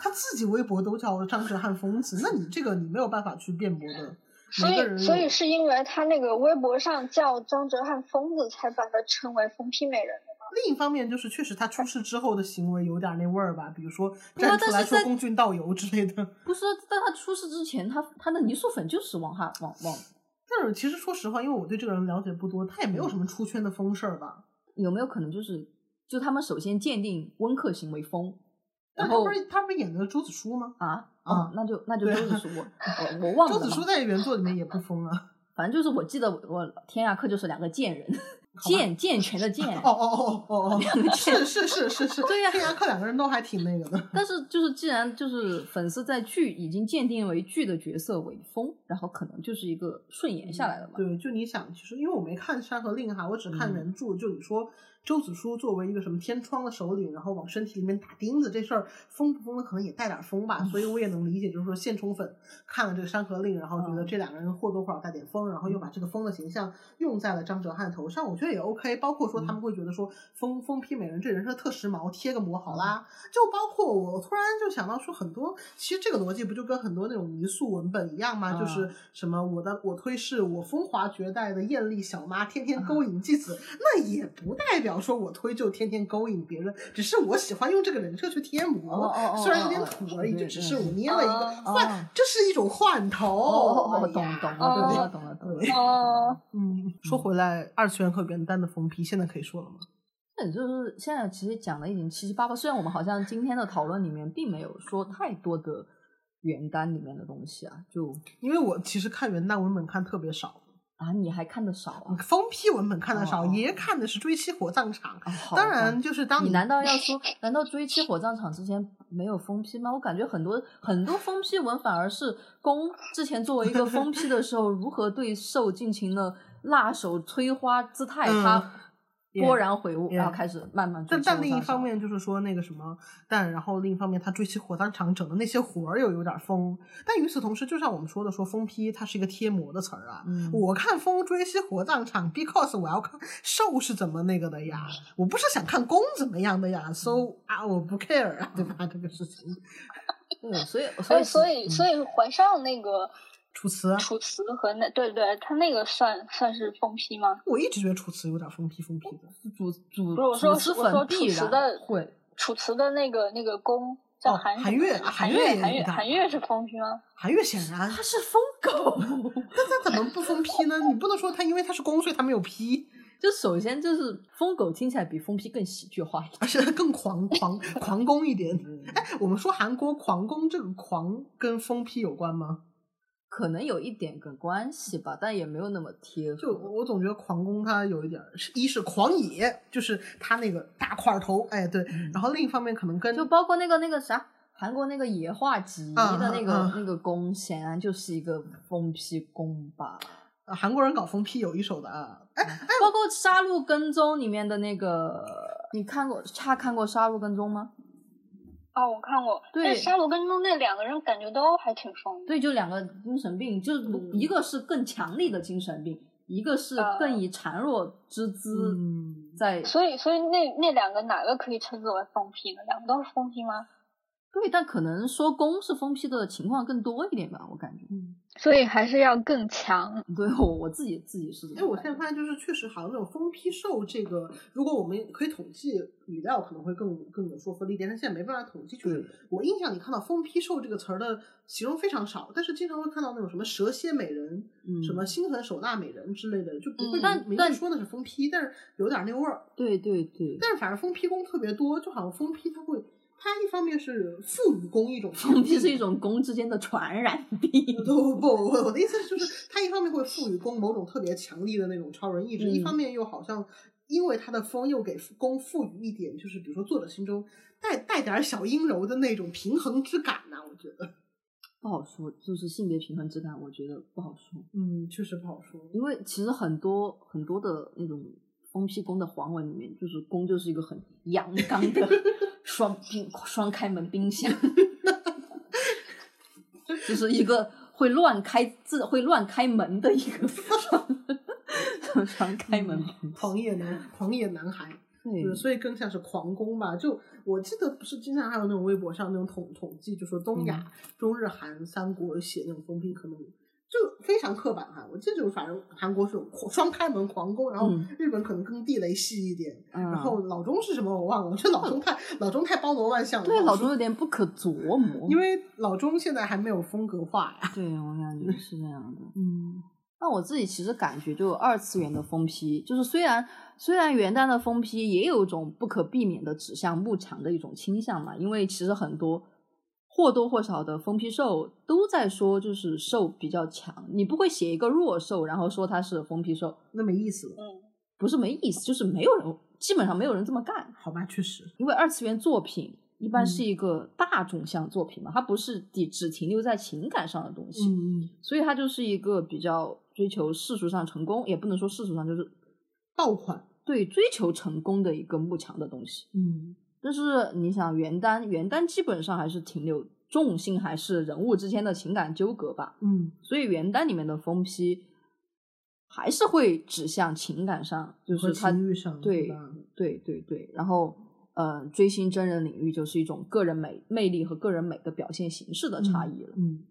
他自己微博都叫张哲瀚疯子，那你这个你没有办法去辩驳的。所以所以是因为他那个微博上叫张哲瀚疯子，才把他称为疯批美人的吗？另一方面，就是确实他出事之后的行为有点那味儿吧，比如说站出来但是在说公郡道游之类的。不是，在他出事之前，他他的泥塑粉就是往下往往，但是其实说实话，因为我对这个人了解不多，他也没有什么出圈的疯事儿吧。有没有可能就是就他们首先鉴定温客行为疯，然后不是他不是演的朱子舒吗？啊啊哦，那就那就朱子舒，我我我忘了朱。子舒在原作里面也不疯啊。反正就是我记得我我天涯客就是两个贱人，健健全的健。哦哦哦哦哦，是是是是是，对呀天涯客两个人都还挺那个的。但是就是既然就是粉丝在剧已经鉴定为剧的角色为疯，然后可能就是一个顺延下来了嘛。对，就你想，其实因为我没看《山河令》哈，我只看嗯原著。就你说周子舒作为一个什么天窗的首领，然后往身体里面打钉子这事儿，疯不疯的可能也带点疯吧。所以我也能理解，就是说现充粉看了这个《山河令》，然后觉得嗯这两个人或多或少带点疯，然后又把这个疯的形象用在了张哲瀚头上，我觉得也 OK。包括说他们会觉得说疯疯批美人这人设特时髦，贴个膜好啦。就包括我突然就想到说，很多其实这个逻辑不就跟很多那种泥塑文本一样吗？就是什么我的我推是我风华绝代的艳丽小妈，天天勾引继子，那也不代表说我推就天天勾引别人，只是我喜欢用这个人设去贴膜，哦哦哦虽然有点哦土而已，就只是我捏了一个哦换，这是一种换头。懂懂哦了懂了懂了懂了。哦，嗯，说回来，二次元和原单的疯批现在可以说了吗？那就是现在其实讲的已经七七八八，虽然我们好像今天的讨论里面并没有说太多的原单里面的东西啊，就因为我其实看原单文本看特别少，啊你还看得少啊。疯批文本看得少，哦爷看的是追妻火葬场。啊当然，就是当你难道要说，难道追妻火葬场之前没有封批吗？我感觉很多很多封批文反而是公之前作为一个封批的时候，如何对受进行了辣手摧花姿态，嗯他豁然悔悟，yeah 然后开始慢慢追但但另一方面就是说那个什么，但然后另一方面他追妻火葬场整的那些活儿又有点疯。但与此同时，就像我们说的，说疯批它是一个贴膜的词儿啊。嗯我看疯追妻火葬场，because 我要看受是怎么那个的呀，我不是想看公怎么样的呀，so 啊我不 care 啊，对吧？这个事情。对，所以所以哎，所以嗯所以怀上那个楚辞啊，楚辞和那对对，他那个算算是疯批吗？我一直觉得楚辞有点疯批疯批的。主主不是我说我说粉必楚辞然的会楚辞的那个那个宫叫哦韩韩月韩韩月也韩月韩月是疯批吗？韩月显然，他是疯狗。那他怎么不疯批呢？你不能说他因为他是公，所以他没有批。就首先就是疯狗听起来比疯批更喜剧化一点。而且更狂狂狂攻一点。嗯哎，我们说韩国狂攻这个狂跟疯批有关吗？可能有一点个关系吧，但也没有那么贴合。就我我总觉得狂攻它有一点儿，是一是狂野，就是他那个大块头，哎对，然后另一方面可能跟就包括那个那个啥韩国那个野化吉啊的那个、啊那个弓，显然就是一个疯批弓吧。啊韩国人搞疯批有一手的啊，哎哎，包括《杀戮跟踪》里面的那个，你看过差看过《杀戮跟踪》吗？哦，我看过，对那沙罗跟踪那两个人感觉都还挺疯的。对，就两个精神病，就一个是更强力的精神病，一个是啊更以孱弱之姿嗯在。所以，所以那那两个哪个可以称之为疯批呢？两个都是疯批吗？对，但可能说公是疯批的情况更多一点吧，我感觉。所以还是要更强。对我我自己自己是哎，我现在发现就是确实好像这种疯批瘦这个，如果我们可以统计语料，可能会更更有说服力一点。但现在没办法统计，就是我印象里看到“疯批瘦”这个词儿的形容非常少，但是经常会看到那种什么蛇蝎美人、嗯什么心狠手辣美人之类的，就不会嗯但但明明说的是疯批，但是有点那味儿。对对对，但是反正疯批工特别多，就好像疯批它会，它一方面是赋予公一种疯批是一种。种公之间的传染病。不不，我我的意思就是，它一方面会赋予公某种特别强力的那种超人意志，一嗯方面又好像因为他的风又给公赋予一点，就是比如说作者心中带带点儿小阴柔的那种平衡之感呐、我觉得，不好说，就是性别平衡之感，我觉得不好说。嗯，确实不好说。因为其实很多很多的那种疯批宫的黄文里面，就是宫就是一个很阳刚的双冰双开门冰箱，就是一个会乱开自会乱开门的一个双 双开门。狂野男，狂野男孩，对对，所以更像是狂攻吧。就我记得不是经常还有那种微博上那种统统计，就说东亚、嗯中日韩三国写那种封闭，可能就非常刻板哈。我记得就反正韩国是有狂双开门狂攻，然后嗯日本可能更地雷系一点。嗯然后老钟是什么我忘了，我觉得老钟太老钟太包罗万象了。对老钟有点不可琢磨，因为老钟现在还没有风格化呀。对我感觉是这样的。嗯那我自己其实感觉，就二次元的疯批，就是虽然虽然元旦的疯批也有一种不可避免的指向慕强的一种倾向嘛，因为其实很多或多或少的疯批兽都在说，就是兽比较强，你不会写一个弱兽，然后说它是疯批兽，那没意思了，嗯，不是没意思，就是没有人，基本上没有人这么干，好吧，确实。因为二次元作品一般是嗯一个大众向作品嘛，它不是只只停留在情感上的东西，嗯，所以它就是一个比较追求世俗上成功，也不能说世俗上，就是爆款。对追求成功的一个慕强的东西。嗯但是你想元旦，元旦基本上还是停留重心还是人物之间的情感纠葛吧，嗯所以元旦里面的疯批还是会指向情感上，就是和他情欲上对对对对对，然后呃，追星真人领域就是一种个人美魅力和个人美的表现形式的差异了。嗯，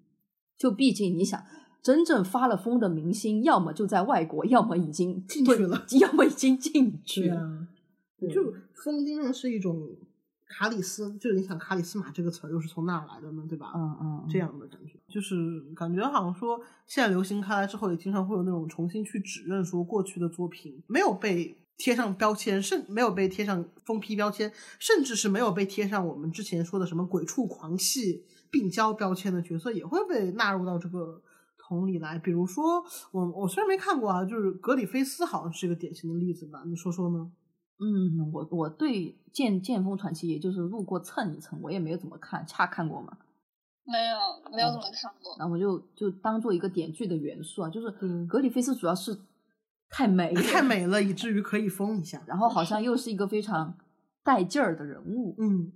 就毕竟你想，真正发了疯的明星，要么就在外国，要么已经进去了，要么已经进去了。对啊，就疯癫上是一种卡里斯，就是你想卡里斯马这个词儿又是从哪儿来的呢？对吧？嗯嗯，这样的感觉，就是感觉好像说现在流行开来之后，也经常会有那种重新去指认说过去的作品没有被贴上标签，甚没有被贴上封批标签，甚至是没有被贴上我们之前说的什么鬼畜狂系病娇标签的角色，也会被纳入到这个桶里来。比如说，我我虽然没看过啊，就是格里菲斯好像是一个典型的例子吧，你说说呢？嗯，我我对《剑剑锋传奇》也就是路过蹭一蹭，我也没有怎么看，恰看过嘛，没有没有怎么看过。然后就就当做一个点缀的元素啊，就是嗯格里菲斯主要是太美了，太美了，以至于可以疯一下。然后好像又是一个非常带劲儿的人物，嗯，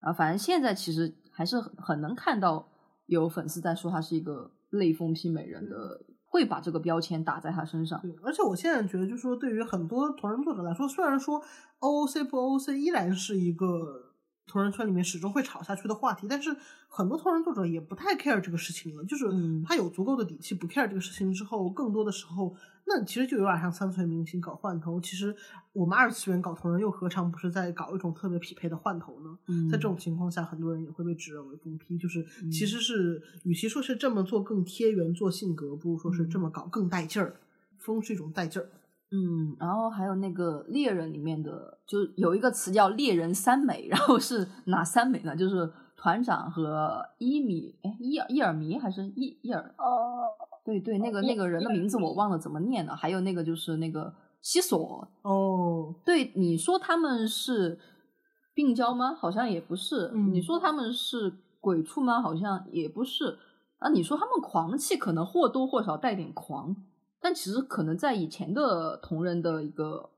啊，反正现在其实还是很很能看到有粉丝在说他是一个类风批美人的，会把这个标签打在他身上。对，而且我现在觉得，就是说，对于很多同人作者来说，虽然说 OOC 不 OOC 依然是一个同人圈里面始终会吵下去的话题，但是很多同人作者也不太 care 这个事情了。就是嗯他有足够的底气不 care 这个事情之后，更多的时候，那其实就有点像三次元明星搞换头。其实我们二次元搞同人又何尝不是在搞一种特别匹配的换头呢？嗯在这种情况下，很多人也会被指认为疯批，就是其实是与其说是这么做更贴原作性格，不如说是这么搞更带劲儿。疯是一种带劲儿，嗯，然后还有那个猎人里面的，就有一个词叫猎人三美，然后是哪三美呢？就是团长和伊米，哎，伊尔伊尔迷还是伊伊尔？哦，对对，那个那个人的名字我忘了怎么念了。还有那个就是那个西索，哦，对，你说他们是病娇吗？好像也不是。嗯你说他们是鬼畜吗？好像也不是。啊，你说他们狂气，可能或多或少带点狂，但其实可能在以前的同人的一个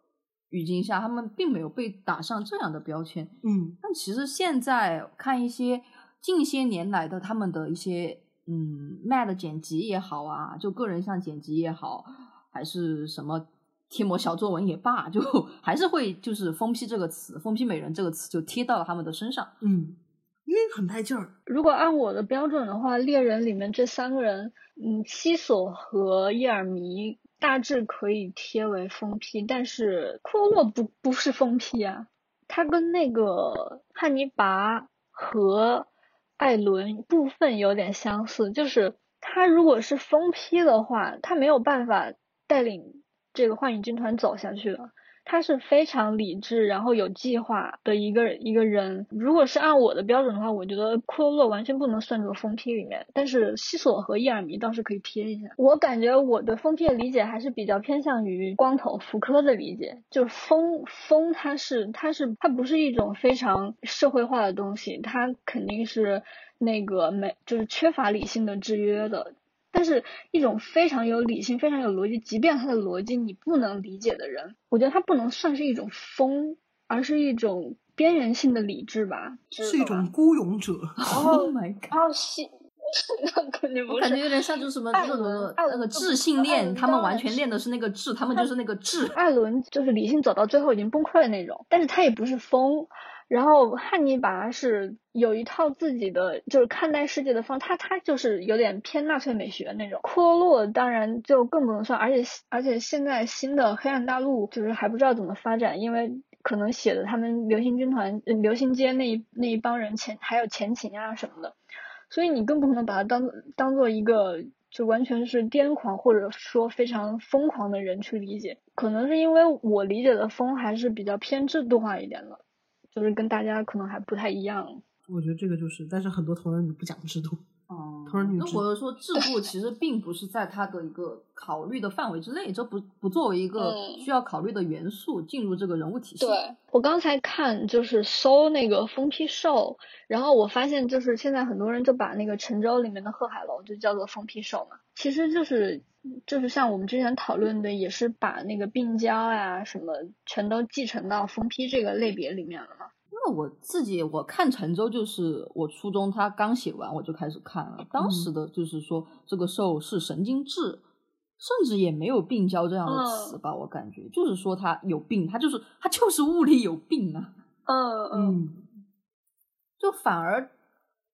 语境下，他们并没有被打上这样的标签。嗯但其实现在看一些近些年来的他们的一些嗯 Mad 剪辑也好啊，就个人像剪辑也好，还是什么贴膜小作文也罢，就 还是会就是“疯批”这个词，“疯批美人”这个词就贴到了他们的身上。嗯，因为很带劲儿。如果按我的标准的话，猎人里面这三个人，嗯，西索和叶尔弥大致可以贴为疯批，但是库洛洛不不是疯批啊，他跟那个汉尼拔和艾伦部分有点相似，就是他如果是疯批的话，他没有办法带领这个幻影军团走下去了。他是非常理智，然后有计划的一个一个人。如果是按我的标准的话，我觉得库洛洛完全不能算作疯批里面，但是西索和叶尔弥倒是可以贴一下。我感觉我的疯批的理解还是比较偏向于光头福柯的理解，就是疯疯，它是它是它不是一种非常社会化的东西，它肯定是那个没就是缺乏理性的制约的。但是，一种非常有理性、非常有逻辑，即便他的逻辑你不能理解的人，我觉得他不能算是一种疯，而是一种边缘性的理智吧。是一种孤勇者。Oh my god！然后西，那肯定不是。我感觉有点像就是什么艾那种伦艾伦那个智性艾恋，他们完全练的是那个智，他们就是那个智。艾伦就是理性走到最后已经崩溃的那种，但是他也不是疯。然后汉尼拔是有一套自己的就是看待世界的方，他他就是有点偏纳粹美学那种。库洛当然就更不能算，而且而且现在新的黑暗大陆就是还不知道怎么发展，因为可能写的他们流星军团、流星街那一那一帮人前还有前情啊什么的，所以你更不可能把它当当做一个就完全是癫狂或者说非常疯狂的人去理解。可能是因为我理解的疯还是比较偏制度化一点的，就是跟大家可能还不太一样。我觉得这个就是，但是很多同仁你不讲制度。哦同人女制那或者说制度其实并不是在他的一个考虑的范围之内，这不不作为一个嗯需要考虑的元素进入这个人物体系。对我刚才看就是搜那个封批兽，然后我发现就是现在很多人就把那个陈州里面的贺海楼就叫做封批兽嘛，其实就是就是像我们之前讨论的，也是把那个病娇呀什么全都继承到封批这个类别里面了嘛。因为我自己我看陈州，就是我初中他刚写完我就开始看了，当时的就是说这个兽是神经质，甚至也没有病娇这样的词吧，我感觉就是说他有病，他就是他就是物理有病啊，嗯嗯，就反而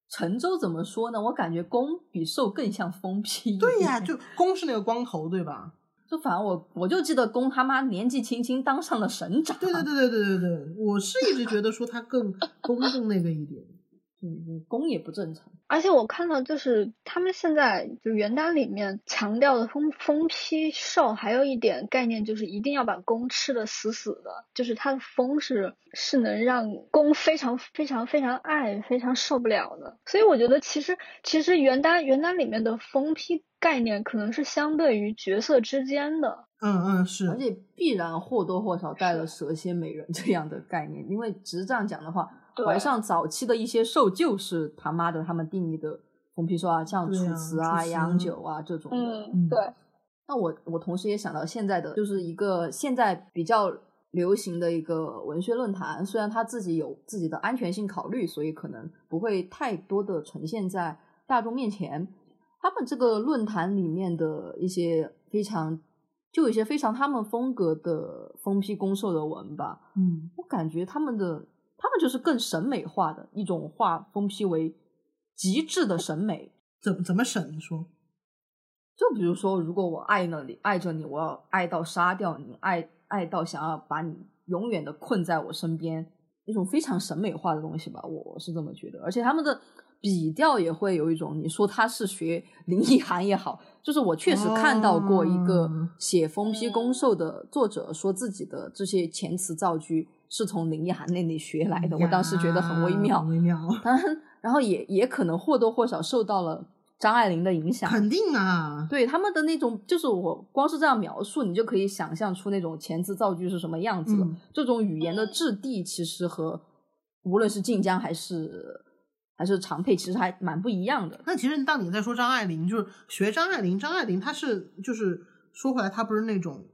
陈州怎么说呢？我感觉攻比兽更像疯批。对呀、就公是那个光头，对吧？就反正我我就记得公他妈年纪轻轻当上了省长，对对对对对对对，我是一直觉得说他更 公正那个一点。对，公也不正常。而且我看到就是他们现在就原单里面强调的封封批兽，还有一点概念就是一定要把公吃的死死的，就是它的疯是是能让公非常非常非常爱、非常受不了的。所以我觉得其实其实原单原单里面的封批概念可能是相对于角色之间的。嗯嗯，是而且必然或多或少带了蛇蝎美人这样的概念，因为只是这样讲的话，对怀上早期的一些兽就是他妈的他们定义的疯批兽啊，像楚辞啊、杨九啊这种的。嗯对，那我我同时也想到现在的就是一个现在比较流行的一个文学论坛，虽然他自己有自己的安全性考虑，所以可能不会太多的呈现在大众面前。他们这个论坛里面的一些非常，就有一些非常他们风格的疯批攻受的文吧，嗯我感觉他们的他们就是更审美化的一种画，封批为极致的审美。怎么怎么审？你说就比如说，如果我爱了你，爱着你，我要爱到杀掉你，爱爱到想要把你永远的困在我身边，一种非常审美化的东西吧，我是这么觉得。而且他们的笔调也会有一种，你说他是学林奕涵也好，就是我确实看到过一个哦写封批攻受的作者说自己的这些遣词造句是从林奕涵那里学来的，我当时觉得很微妙很。微妙，当然，然后也也可能或多或少受到了张爱玲的影响。肯定啊，对他们的那种，就是我光是这样描述，你就可以想象出那种遣词造句是什么样子了。嗯这种语言的质地，其实和无论是晋江还是还是常配，其实还蛮不一样的。那其实当你在说张爱玲，就是学张爱玲，张爱玲她是就是说回来，她不是那种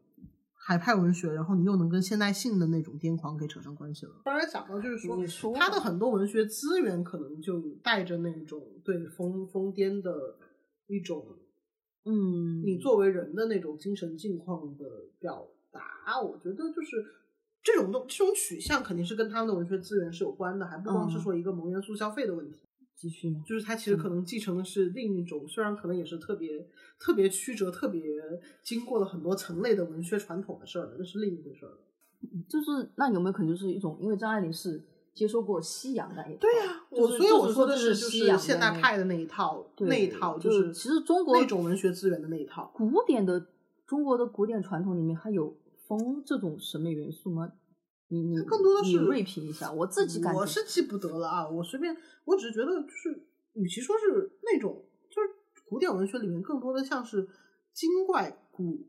海派文学，然后你又能跟现代性的那种癫狂给扯上关系了。当然讲到就是说，你说她的很多文学资源可能就带着那种对疯疯癫的一种，嗯，你作为人的那种精神境况的表达。我觉得就是这种东这种取向肯定是跟他们的文学资源是有关的，还不光是嗯说一个萌元素消费的问题。继续吗？就是他其实可能继承的是另一种，虽然可能也是特别特别曲折、特别经过了很多层类的文学传统的事儿，那是另一回事儿。就是那有没有可能就是一种，因为张爱玲是接受过西洋那一套，对呀、我就是所以我说的是是就西洋是现代派的那一套，那一套就是其实中国那种文学资源的那一套。古典的中国的古典传统里面还有风这种审美元素吗？你你更多的是锐评一下，我自己感觉我是记不得了啊，我随便，我只是觉得就是，与其说是那种，就是古典文学里面更多的像是精怪、古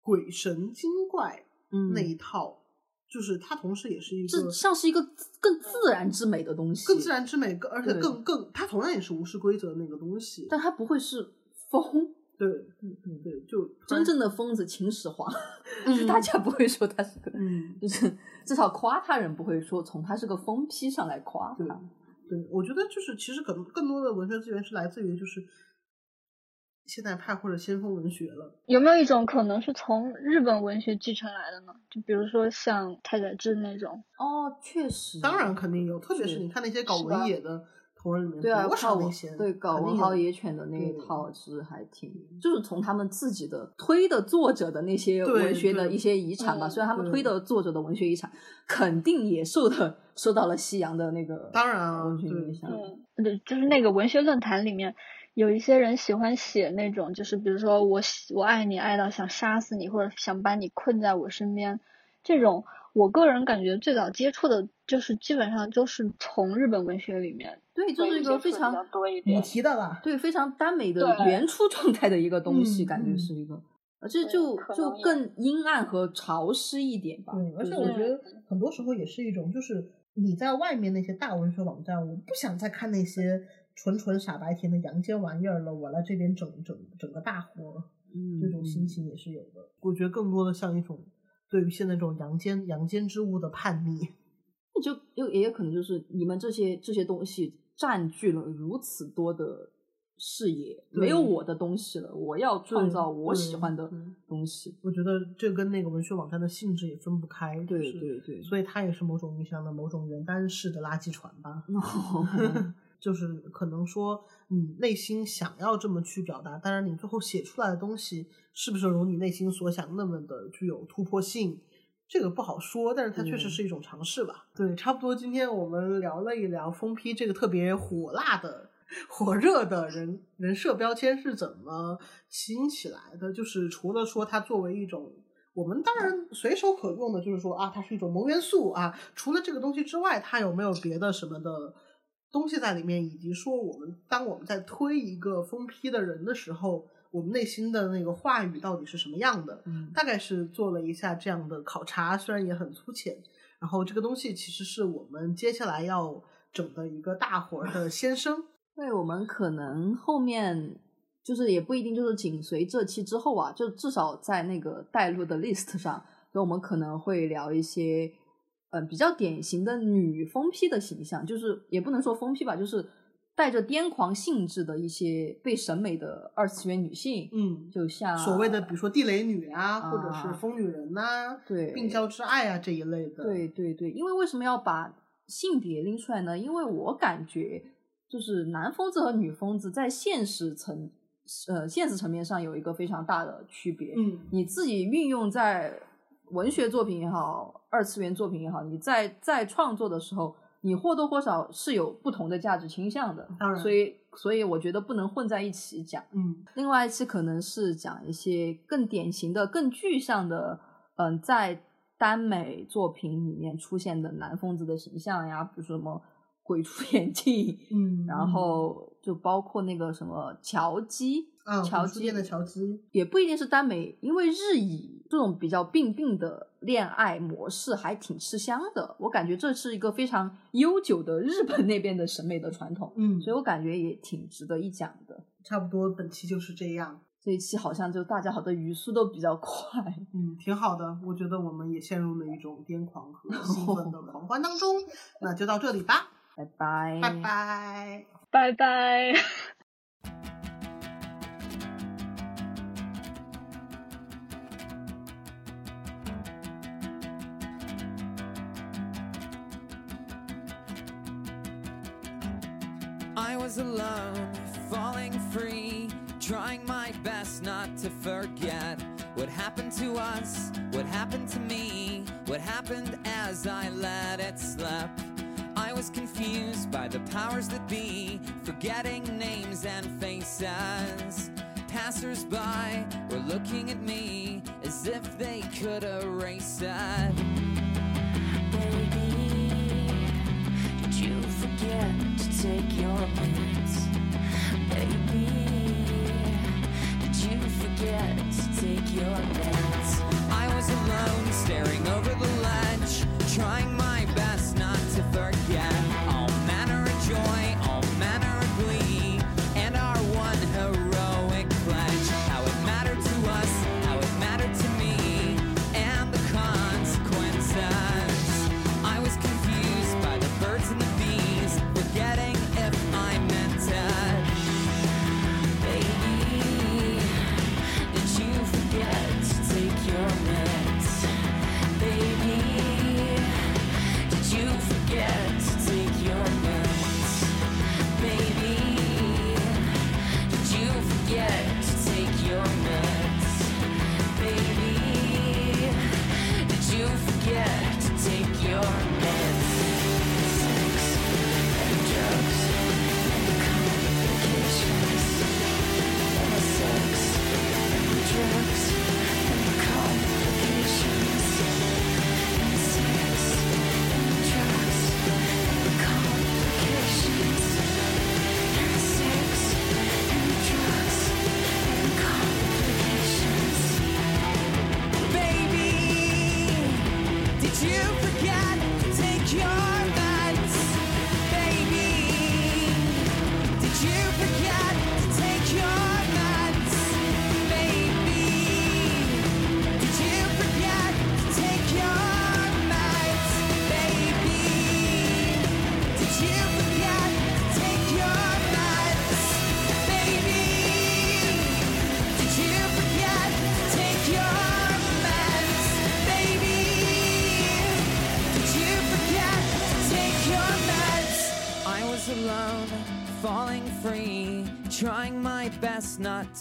鬼神精怪嗯那一套，就是它同时也是一这个像是一个更自然之美的东西，更自，然之美，更而且更更，它同样也是无视规则的那个东西。但它不会是风。对，嗯嗯对，就真正的疯子秦始皇，嗯大家不会说他是个，嗯，就是至少夸他人不会说从他是个疯批上来夸对他。对，我觉得就是其实可能更多的文学资源是来自于就是现代派或者先锋文学了。有没有一种可能是从日本文学继承来的呢？就比如说像太宰治那种，哦，确实，当然肯定有，特别是你看那些搞文野的同人里面，对啊，多少靠那些对搞文豪野犬的那一对套是还挺，就是从他们自己的推的作者的那些文学的一些遗产吧。嗯虽然他们推的作者的文学遗产肯定也受的受到了西洋的那个当然啊文学对影响。嗯，对，就是那个文学论坛里面有一些人喜欢写那种，就是比如说我喜我爱你爱到想杀死你，或者想把你困在我身边，这种我个人感觉最早接触的就是基本上就是从日本文学里面对，就是一个非常母多一点。题的啦。对非常耽美的原初状态的一个东西，嗯感觉嗯是一个，而且就就更阴暗和潮湿一点吧。对，而且我觉得很多时候也是一种，就是你在外面那些大文学网站，我不想再看那些纯纯傻白甜的阳间玩意儿了，我来这边整整整个大活，嗯这种心情也是有的。我觉得更多的像一种对于现在这种阳间阳间之物的叛逆。就就也有可能就是你们这些这些东西占据了如此多的视野，没有我的东西了，我要创造我喜欢的东西。我觉得这跟那个文学网站的性质也分不开，对对对所以它也是某种意义上的某种原单式的垃圾船吧。哦 就是可能说你内心想要这么去表达，当然你最后写出来的东西是不是如你内心所想那么的具有突破性，这个不好说，但是它确实嗯是一种尝试吧。对，差不多今天我们聊了一聊封批这个特别火辣的。火热的人人设标签是怎么兴起来的？就是除了说它作为一种我们当然随手可用的，就是说啊，它是一种萌元素啊。除了这个东西之外，它有没有别的什么的东西在里面？以及说我们当我们在推一个封批的人的时候，我们内心的那个话语到底是什么样的？嗯大概是做了一下这样的考察，虽然也很粗浅。然后这个东西其实是我们接下来要整的一个大活儿的先声。对，我们可能后面就是也不一定就是紧随这期之后啊，就至少在那个带路的 list 上，就我们可能会聊一些嗯、呃比较典型的女疯批的形象，就是也不能说疯批吧，就是带着癫狂性质的一些被审美的二次元女性，嗯，就像所谓的比如说地雷女啊，啊或者是疯女人呐、对病娇之爱啊这一类的。对对对，因为为什么要把性别拎出来呢？因为我感觉就是男疯子和女疯子在现实层呃现实层面上有一个非常大的区别。嗯，你自己运用在文学作品也好，二次元作品也好，你在在创作的时候，你或多或少是有不同的价值倾向的。当然所以所以我觉得不能混在一起讲。嗯另外一期可能是讲一些更典型的、更具象的，嗯，在耽美作品里面出现的男疯子的形象呀，比如说什么鬼畜眼镜，嗯，然后就包括那个什么乔基，啊，乔基的乔基，也不一定是耽美，因为日乙这种比较病病的恋爱模式还挺吃香的。我感觉这是一个非常悠久的日本那边的审美的传统，嗯，所以我感觉也挺值得一讲的。差不多本期就是这样。这一期好像就大家好的语速都比较快，嗯，挺好的。我觉得我们也陷入了一种癫狂和 兴奋的狂欢当中。那就到这里吧，拜拜，拜拜，拜拜。I was alone, falling free, trying my best not to forget what happened to us, what happened to me, what happened as I let it slip. I was confused by the powers that be, forgetting names and faces. Passers-by were looking at me as if they could erase it. Forget to take your meds? Baby, did you forget to take your meds?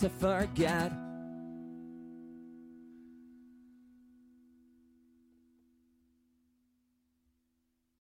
To forget